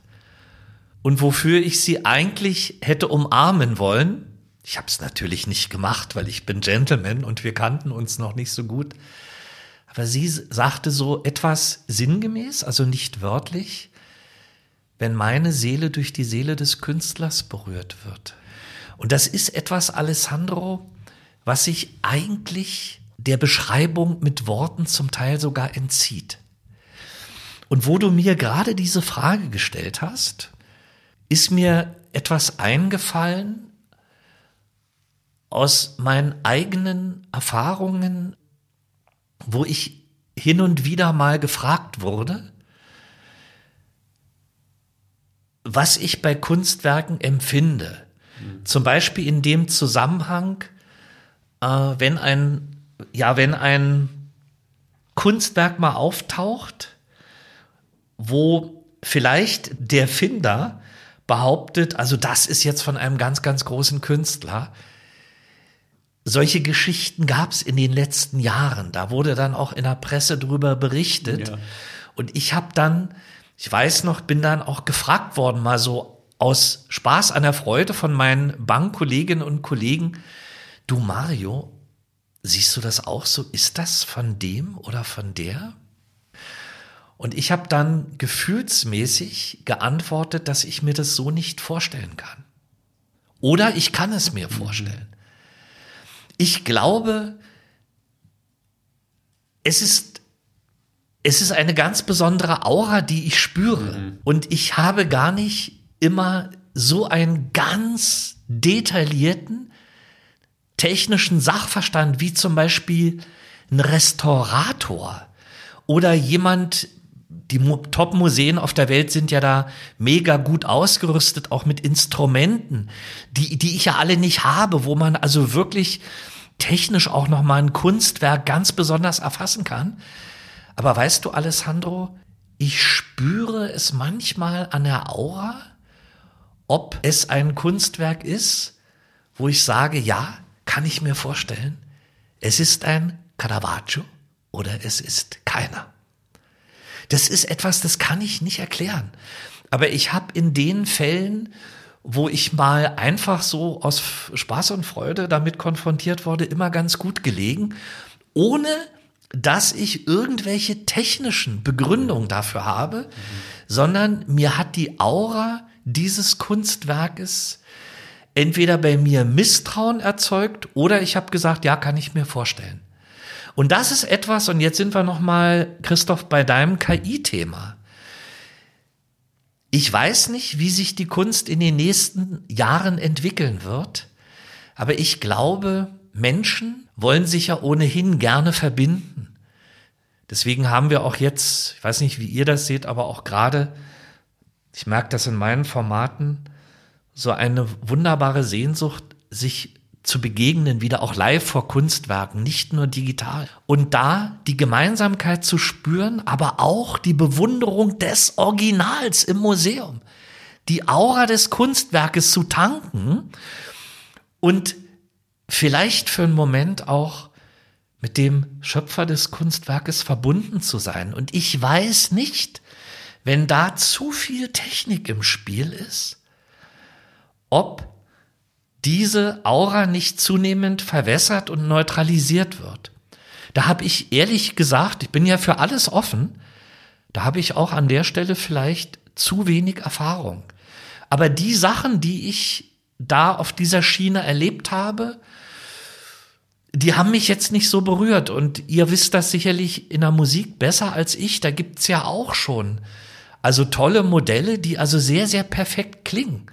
[SPEAKER 2] und wofür ich sie eigentlich hätte umarmen wollen, ich habe es natürlich nicht gemacht, weil ich bin Gentleman und wir kannten uns noch nicht so gut. Aber sie sagte so etwas sinngemäß, also nicht wörtlich, wenn meine Seele durch die Seele des Künstlers berührt wird. Und das ist etwas, Alessandro, was sich eigentlich der Beschreibung mit Worten zum Teil sogar entzieht. Und wo du mir gerade diese Frage gestellt hast, ist mir etwas eingefallen, aus meinen eigenen Erfahrungen, wo ich hin und wieder mal gefragt wurde, was ich bei Kunstwerken empfinde. Mhm. Zum Beispiel in dem Zusammenhang, äh, wenn ein, ja, wenn ein Kunstwerk mal auftaucht, wo vielleicht der Finder behauptet, also das ist jetzt von einem ganz, ganz großen Künstler, solche Geschichten gab es in den letzten Jahren. Da wurde dann auch in der Presse drüber berichtet. Ja. Und ich habe dann, ich weiß noch, bin dann auch gefragt worden, mal so aus Spaß an der Freude von meinen Bankkolleginnen und Kollegen, du Mario, siehst du das auch so? Ist das von dem oder von der? Und ich habe dann gefühlsmäßig geantwortet, dass ich mir das so nicht vorstellen kann. Oder ich kann es mir vorstellen. Ich glaube, es ist, es ist eine ganz besondere Aura, die ich spüre. Mhm. Und ich habe gar nicht immer so einen ganz detaillierten technischen Sachverstand wie zum Beispiel ein Restaurator oder jemand, die Top-Museen auf der Welt sind ja da mega gut ausgerüstet, auch mit Instrumenten, die, die ich ja alle nicht habe, wo man also wirklich technisch auch noch mal ein Kunstwerk ganz besonders erfassen kann. Aber weißt du, Alessandro, ich spüre es manchmal an der Aura, ob es ein Kunstwerk ist, wo ich sage, ja, kann ich mir vorstellen, es ist ein Caravaggio oder es ist keiner. Das ist etwas, das kann ich nicht erklären. Aber ich habe in den Fällen, wo ich mal einfach so aus Spaß und Freude damit konfrontiert wurde, immer ganz gut gelegen, ohne dass ich irgendwelche technischen Begründungen dafür habe, mhm. sondern mir hat die Aura dieses Kunstwerkes entweder bei mir Misstrauen erzeugt oder ich habe gesagt, ja, kann ich mir vorstellen. Und das ist etwas, und jetzt sind wir nochmal, Christoph, bei deinem KI-Thema. Ich weiß nicht, wie sich die Kunst in den nächsten Jahren entwickeln wird, aber ich glaube, Menschen wollen sich ja ohnehin gerne verbinden. Deswegen haben wir auch jetzt, ich weiß nicht, wie ihr das seht, aber auch gerade, ich merke das in meinen Formaten, so eine wunderbare Sehnsucht, sich zu begegnen, wieder auch live vor Kunstwerken, nicht nur digital. Und da die Gemeinsamkeit zu spüren, aber auch die Bewunderung des Originals im Museum, die Aura des Kunstwerkes zu tanken und vielleicht für einen Moment auch mit dem Schöpfer des Kunstwerkes verbunden zu sein. Und ich weiß nicht, wenn da zu viel Technik im Spiel ist, ob diese Aura nicht zunehmend verwässert und neutralisiert wird. Da habe ich ehrlich gesagt, ich bin ja für alles offen, da habe ich auch an der Stelle vielleicht zu wenig Erfahrung. Aber die Sachen, die ich da auf dieser Schiene erlebt habe, die haben mich jetzt nicht so berührt. Und ihr wisst das sicherlich in der Musik besser als ich. Da gibt's ja auch schon. Also tolle Modelle, die also sehr, sehr perfekt klingen.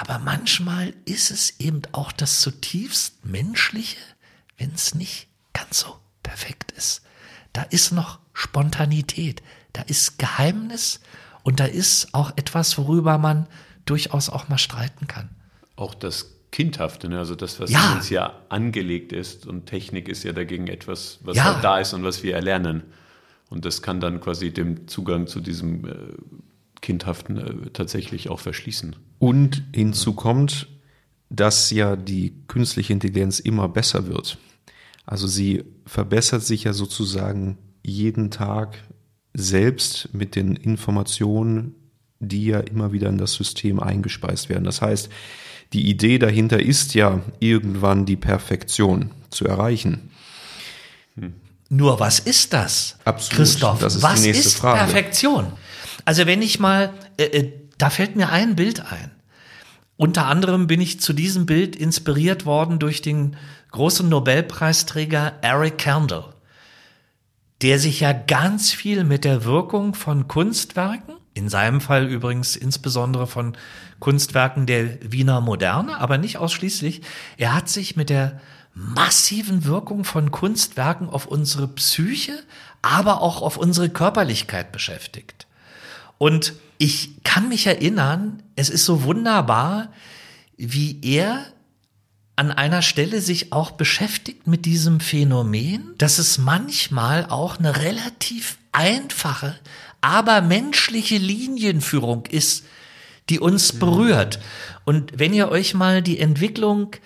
[SPEAKER 2] Aber manchmal ist es eben auch das zutiefst Menschliche, wenn es nicht ganz so perfekt ist. Da ist noch Spontanität, da ist Geheimnis und da ist auch etwas, worüber man durchaus auch mal streiten kann.
[SPEAKER 1] Auch das Kindhafte, ne? also das, was
[SPEAKER 2] ja.
[SPEAKER 1] uns ja angelegt ist und Technik ist ja dagegen etwas, was
[SPEAKER 2] Ja.
[SPEAKER 1] halt da ist und was wir erlernen. Und das kann dann quasi dem Zugang zu diesem äh, Kindhaften äh, tatsächlich auch verschließen.
[SPEAKER 3] Und hinzu kommt, dass ja die künstliche Intelligenz immer besser wird. Also sie verbessert sich ja sozusagen jeden Tag selbst mit den Informationen, die ja immer wieder in das System eingespeist werden. Das heißt, die Idee dahinter ist ja irgendwann die Perfektion zu erreichen.
[SPEAKER 2] Nur was ist das?
[SPEAKER 3] Absolut,
[SPEAKER 2] Christoph,
[SPEAKER 3] das ist die
[SPEAKER 2] was
[SPEAKER 3] nächste
[SPEAKER 2] ist
[SPEAKER 3] Frage.
[SPEAKER 2] Perfektion? Also wenn ich mal, äh, äh, da fällt mir ein Bild ein. Unter anderem bin ich zu diesem Bild inspiriert worden durch den großen Nobelpreisträger Eric Kandel, der sich ja ganz viel mit der Wirkung von Kunstwerken, in seinem Fall übrigens insbesondere von Kunstwerken der Wiener Moderne, aber nicht ausschließlich, er hat sich mit der massiven Wirkung von Kunstwerken auf unsere Psyche, aber auch auf unsere Körperlichkeit beschäftigt. Und ich kann mich erinnern, es ist so wunderbar, wie er an einer Stelle sich auch beschäftigt mit diesem Phänomen, dass es manchmal auch eine relativ einfache, aber menschliche Linienführung ist, die uns berührt. Und wenn ihr euch mal die Entwicklung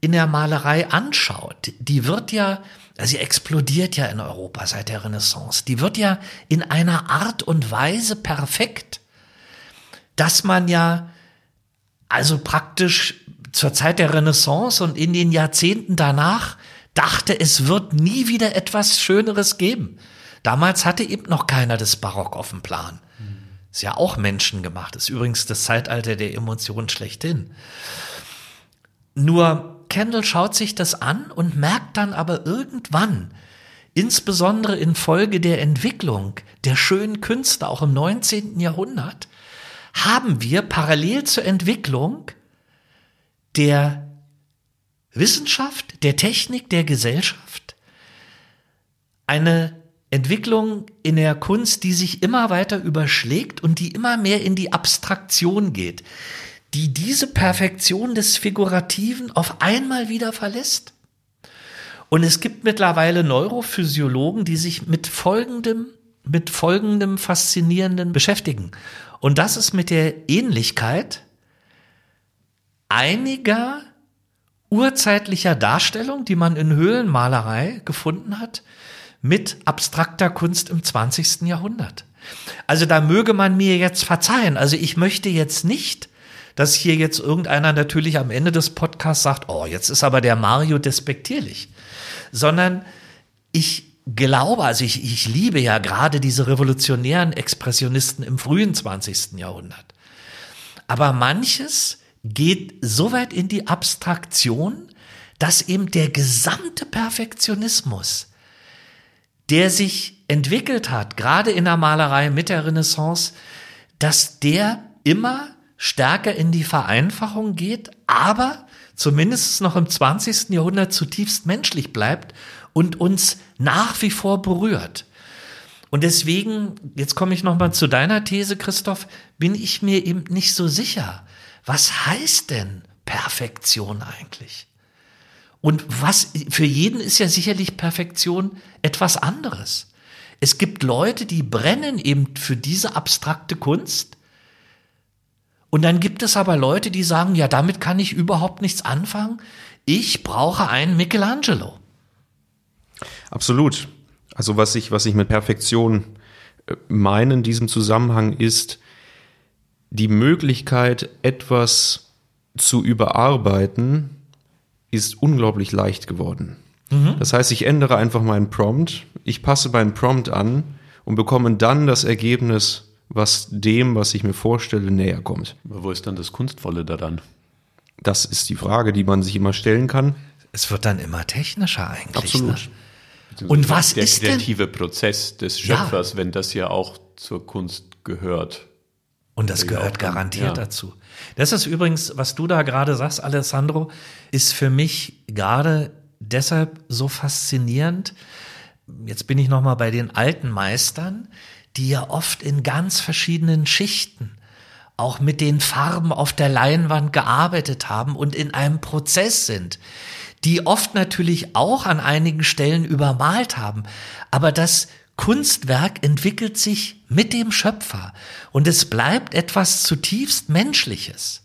[SPEAKER 2] in der Malerei anschaut, die wird ja, also sie explodiert ja in Europa seit der Renaissance, die wird ja in einer Art und Weise perfekt, dass man ja also praktisch zur Zeit der Renaissance und in den Jahrzehnten danach dachte, es wird nie wieder etwas Schöneres geben. Damals hatte eben noch keiner das Barock auf dem Plan. Ist ja auch menschengemacht. Ist übrigens das Zeitalter der Emotionen schlechthin. Nur Kendall schaut sich das an und merkt dann aber irgendwann, insbesondere infolge der Entwicklung der schönen Künste auch im 19. Jahrhundert, haben wir parallel zur Entwicklung der Wissenschaft, der Technik, der Gesellschaft eine Entwicklung in der Kunst, die sich immer weiter überschlägt und die immer mehr in die Abstraktion geht, die diese Perfektion des Figurativen auf einmal wieder verlässt. Und es gibt mittlerweile Neurophysiologen, die sich mit folgendem, mit folgendem faszinierenden beschäftigen. Und das ist mit der Ähnlichkeit einiger urzeitlicher Darstellung, die man in Höhlenmalerei gefunden hat, mit abstrakter Kunst im 20. Jahrhundert. Also da möge man mir jetzt verzeihen. Also ich möchte jetzt nicht, dass hier jetzt irgendeiner natürlich am Ende des Podcasts sagt, oh, jetzt ist aber der Mario despektierlich, sondern ich glaube, also ich, ich liebe ja gerade diese revolutionären Expressionisten im frühen 20. Jahrhundert. Aber manches geht so weit in die Abstraktion, dass eben der gesamte Perfektionismus, der sich entwickelt hat, gerade in der Malerei mit der Renaissance, dass der immer stärker in die Vereinfachung geht, aber zumindest noch im 20. Jahrhundert zutiefst menschlich bleibt und uns nach wie vor berührt. Und deswegen, jetzt komme ich nochmal zu deiner These, Christoph, bin ich mir eben nicht so sicher. Was heißt denn Perfektion eigentlich? Und was, für jeden ist ja sicherlich Perfektion etwas anderes. Es gibt Leute, die brennen eben für diese abstrakte Kunst. Und dann gibt es aber Leute, die sagen, ja, damit kann ich überhaupt nichts anfangen. Ich brauche einen Michelangelo.
[SPEAKER 3] Absolut. Also was ich, was ich mit Perfektion äh, meine in diesem Zusammenhang ist, die Möglichkeit, etwas zu überarbeiten, ist unglaublich leicht geworden. Mhm. Das heißt, ich ändere einfach meinen Prompt, ich passe meinen Prompt an und bekomme dann das Ergebnis, was dem, was ich mir vorstelle, näher kommt.
[SPEAKER 1] Aber wo ist dann das Kunstvolle daran?
[SPEAKER 3] Das ist die Frage, die man sich immer stellen kann.
[SPEAKER 2] Es wird dann immer technischer eigentlich.
[SPEAKER 3] Absolut.
[SPEAKER 2] Ne? Und was
[SPEAKER 1] der
[SPEAKER 2] ist
[SPEAKER 1] Der
[SPEAKER 2] denn?
[SPEAKER 1] kreative Prozess des Schöpfers, ja. wenn das ja auch zur Kunst gehört.
[SPEAKER 2] Und das gehört garantiert ja. dazu. Das ist übrigens, was du da gerade sagst, Alessandro, ist für mich gerade deshalb so faszinierend. Jetzt bin ich noch mal bei den alten Meistern, die ja oft in ganz verschiedenen Schichten auch mit den Farben auf der Leinwand gearbeitet haben und in einem Prozess sind, die oft natürlich auch an einigen Stellen übermalt haben, aber das Kunstwerk entwickelt sich mit dem Schöpfer und es bleibt etwas zutiefst Menschliches.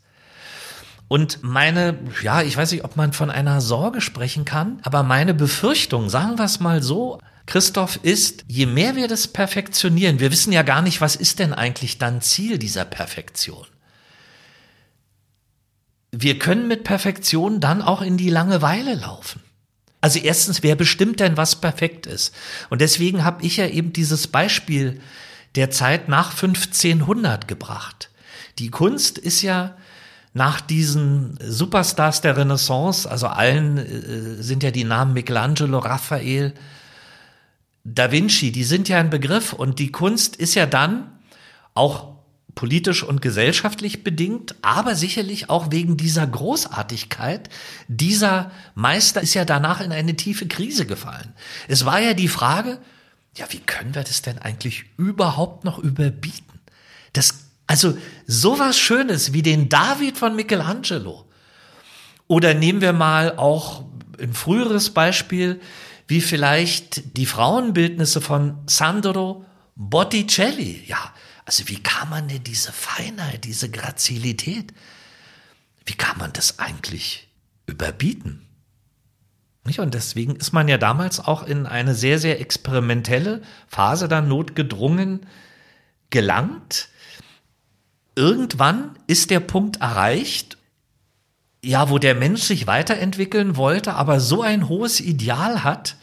[SPEAKER 2] Und meine, ja, ich weiß nicht, ob man von einer Sorge sprechen kann, aber meine Befürchtung, sagen wir es mal so, Christoph, ist, je mehr wir das perfektionieren, wir wissen ja gar nicht, was ist denn eigentlich dann Ziel dieser Perfektion. Wir können mit Perfektion dann auch in die Langeweile laufen. Also erstens, wer bestimmt denn, was perfekt ist? Und deswegen habe ich ja eben dieses Beispiel der Zeit nach 1500 gebracht. Die Kunst ist ja nach diesen Superstars der Renaissance, also allen äh, sind ja die Namen Michelangelo, Raphael, Da Vinci, die sind ja ein Begriff und die Kunst ist ja dann auch politisch und gesellschaftlich bedingt, aber sicherlich auch wegen dieser Großartigkeit. Dieser Meister ist ja danach in eine tiefe Krise gefallen. Es war ja die Frage, ja, wie können wir das denn eigentlich überhaupt noch überbieten? Das, also sowas Schönes wie den David von Michelangelo. Oder nehmen wir mal auch ein früheres Beispiel, wie vielleicht die Frauenbildnisse von Sandro Botticelli. Ja, also wie kann man denn diese Feinheit, diese Grazilität, wie kann man das eigentlich überbieten? Und deswegen ist man ja damals auch in eine sehr, sehr experimentelle Phase dann notgedrungen gelangt. Irgendwann ist der Punkt erreicht, ja, wo der Mensch sich weiterentwickeln wollte, aber so ein hohes Ideal hat,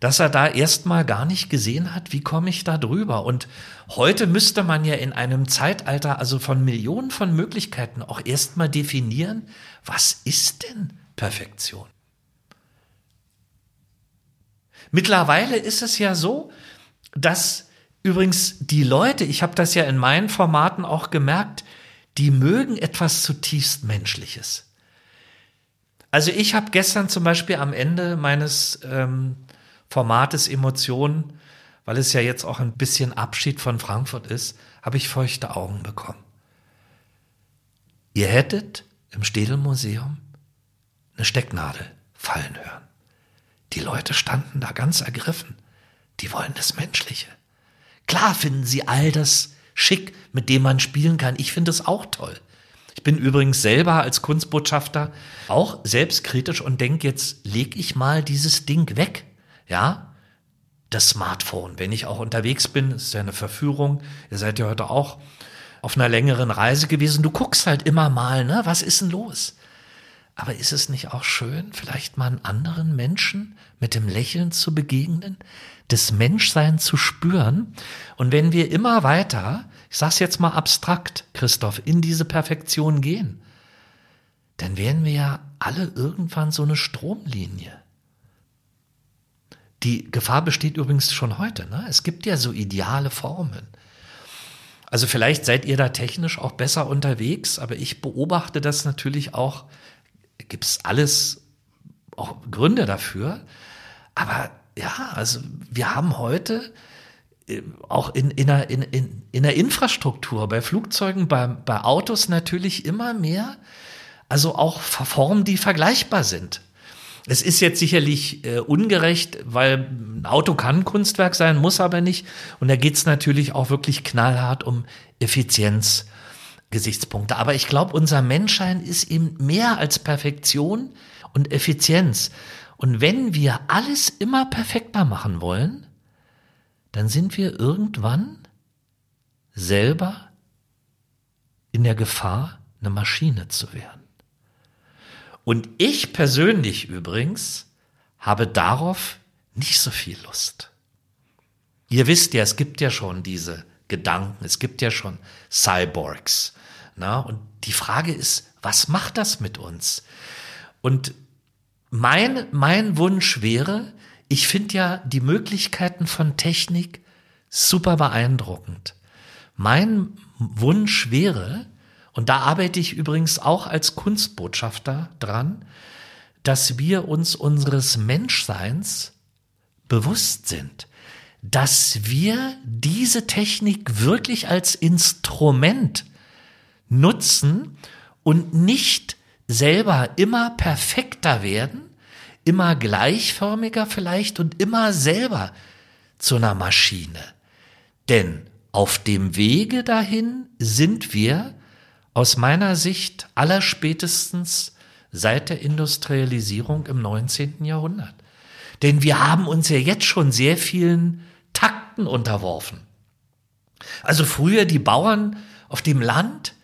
[SPEAKER 2] dass er da erstmal gar nicht gesehen hat, wie komme ich da drüber. Und heute müsste man ja in einem Zeitalter, also von Millionen von Möglichkeiten, auch erstmal definieren, was ist denn Perfektion? Mittlerweile ist es ja so, dass übrigens die Leute, ich habe das ja in meinen Formaten auch gemerkt, die mögen etwas zutiefst Menschliches. Also ich habe gestern zum Beispiel am Ende meines ähm, Formates Emotionen, weil es ja jetzt auch ein bisschen Abschied von Frankfurt ist, habe ich feuchte Augen bekommen. Ihr hättet im Städelmuseum eine Stecknadel fallen hören. Die Leute standen da ganz ergriffen. Die wollen das Menschliche. Klar finden sie all das schick, mit dem man spielen kann. Ich finde es auch toll. Ich bin übrigens selber als Kunstbotschafter auch selbstkritisch und denke, jetzt leg ich mal dieses Ding weg. Ja, das Smartphone. Wenn ich auch unterwegs bin, ist ja eine Verführung. Ihr seid ja heute auch auf einer längeren Reise gewesen. Du guckst halt immer mal, ne? Was ist denn los? Aber ist es nicht auch schön, vielleicht mal einen anderen Menschen mit dem Lächeln zu begegnen, das Menschsein zu spüren? Und wenn wir immer weiter, ich sag's jetzt mal abstrakt, Christoph, in diese Perfektion gehen, dann werden wir ja alle irgendwann so eine Stromlinie. Die Gefahr besteht übrigens schon heute. Ne? Es gibt ja so ideale Formen. Also vielleicht seid ihr da technisch auch besser unterwegs, aber ich beobachte das natürlich auch. Gibt es alles auch Gründe dafür? Aber ja, also wir haben heute äh, auch in, in, der, in, in, in der Infrastruktur, bei Flugzeugen, bei, bei Autos natürlich immer mehr, also auch Formen, die vergleichbar sind. Es ist jetzt sicherlich äh, ungerecht, weil ein Auto kann Kunstwerk sein, muss aber nicht. Und da geht es natürlich auch wirklich knallhart um Effizienz. Gesichtspunkte. Aber ich glaube, unser Menschsein ist eben mehr als Perfektion und Effizienz. Und wenn wir alles immer perfekter machen wollen, dann sind wir irgendwann selber in der Gefahr, eine Maschine zu werden. Und ich persönlich übrigens habe darauf nicht so viel Lust. Ihr wisst ja, es gibt ja schon diese Gedanken, es gibt ja schon Cyborgs. Na? Und die Frage ist, was macht das mit uns? Und mein, mein Wunsch wäre, ich finde ja die Möglichkeiten von Technik super beeindruckend. Mein Wunsch wäre, und da arbeite ich übrigens auch als Kunstbotschafter dran, dass wir uns unseres Menschseins bewusst sind, dass wir diese Technik wirklich als Instrument nutzen und nicht selber immer perfekter werden, immer gleichförmiger vielleicht und immer selber zu einer Maschine. Denn auf dem Wege dahin sind wir aus meiner Sicht allerspätestens seit der Industrialisierung im 19. Jahrhundert. Denn wir haben uns ja jetzt schon sehr vielen Takten unterworfen. Also früher die Bauern auf dem Land,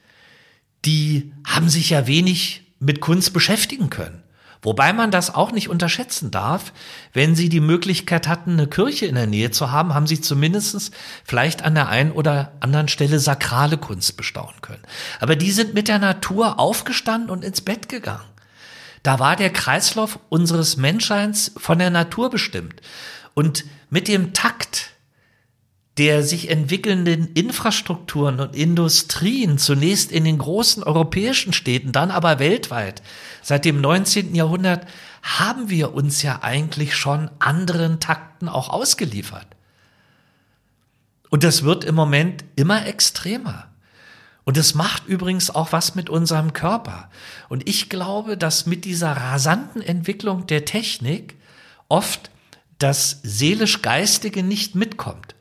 [SPEAKER 2] die haben sich ja wenig mit Kunst beschäftigen können. Wobei man das auch nicht unterschätzen darf. Wenn sie die Möglichkeit hatten, eine Kirche in der Nähe zu haben, haben sie zumindest vielleicht an der einen oder anderen Stelle sakrale Kunst bestaunen können. Aber die sind mit der Natur aufgestanden und ins Bett gegangen. Da war der Kreislauf unseres Menschseins von der Natur bestimmt. Und mit dem Takt der sich entwickelnden Infrastrukturen und Industrien, zunächst in den großen europäischen Städten, dann aber weltweit, seit dem 19. Jahrhundert, haben wir uns ja eigentlich schon anderen Takten auch ausgeliefert. Und das wird im Moment immer extremer. Und es macht übrigens auch was mit unserem Körper. Und ich glaube, dass mit dieser rasanten Entwicklung der Technik oft das seelisch-geistige nicht mitkommt.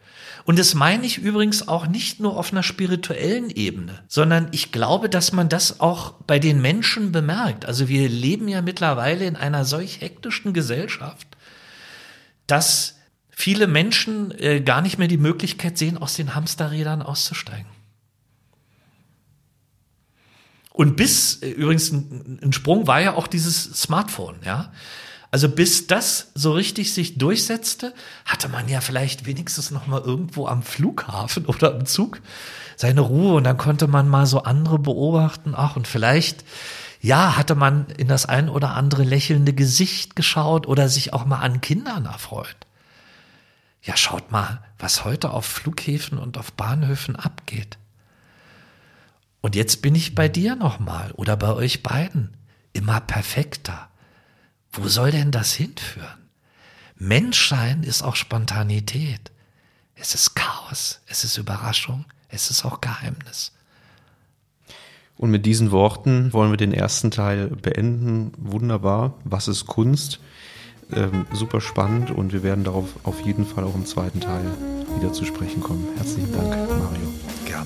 [SPEAKER 2] Und das meine ich übrigens auch nicht nur auf einer spirituellen Ebene, sondern ich glaube, dass man das auch bei den Menschen bemerkt. Also wir leben ja mittlerweile in einer solch hektischen Gesellschaft, dass viele Menschen äh, gar nicht mehr die Möglichkeit sehen, aus den Hamsterrädern auszusteigen. Und bis, äh, übrigens ein, ein Sprung war ja auch dieses Smartphone, ja. Also bis das so richtig sich durchsetzte, hatte man ja vielleicht wenigstens noch mal irgendwo am Flughafen oder im Zug seine Ruhe und dann konnte man mal so andere beobachten. Ach, und vielleicht, ja, hatte man in das ein oder andere lächelnde Gesicht geschaut oder sich auch mal an Kindern erfreut. Ja, schaut mal, was heute auf Flughäfen und auf Bahnhöfen abgeht. Und jetzt bin ich bei dir nochmal oder bei euch beiden. Immer perfekter wo soll denn das hinführen? Menschsein ist auch Spontanität. Es ist Chaos, es ist Überraschung, es ist auch Geheimnis.
[SPEAKER 3] Und mit diesen Worten wollen wir den ersten Teil beenden. Wunderbar. Was ist Kunst? Ähm, super spannend und wir werden darauf auf jeden Fall auch im zweiten Teil wieder zu sprechen kommen. Herzlichen Dank, Mario.
[SPEAKER 2] Gern.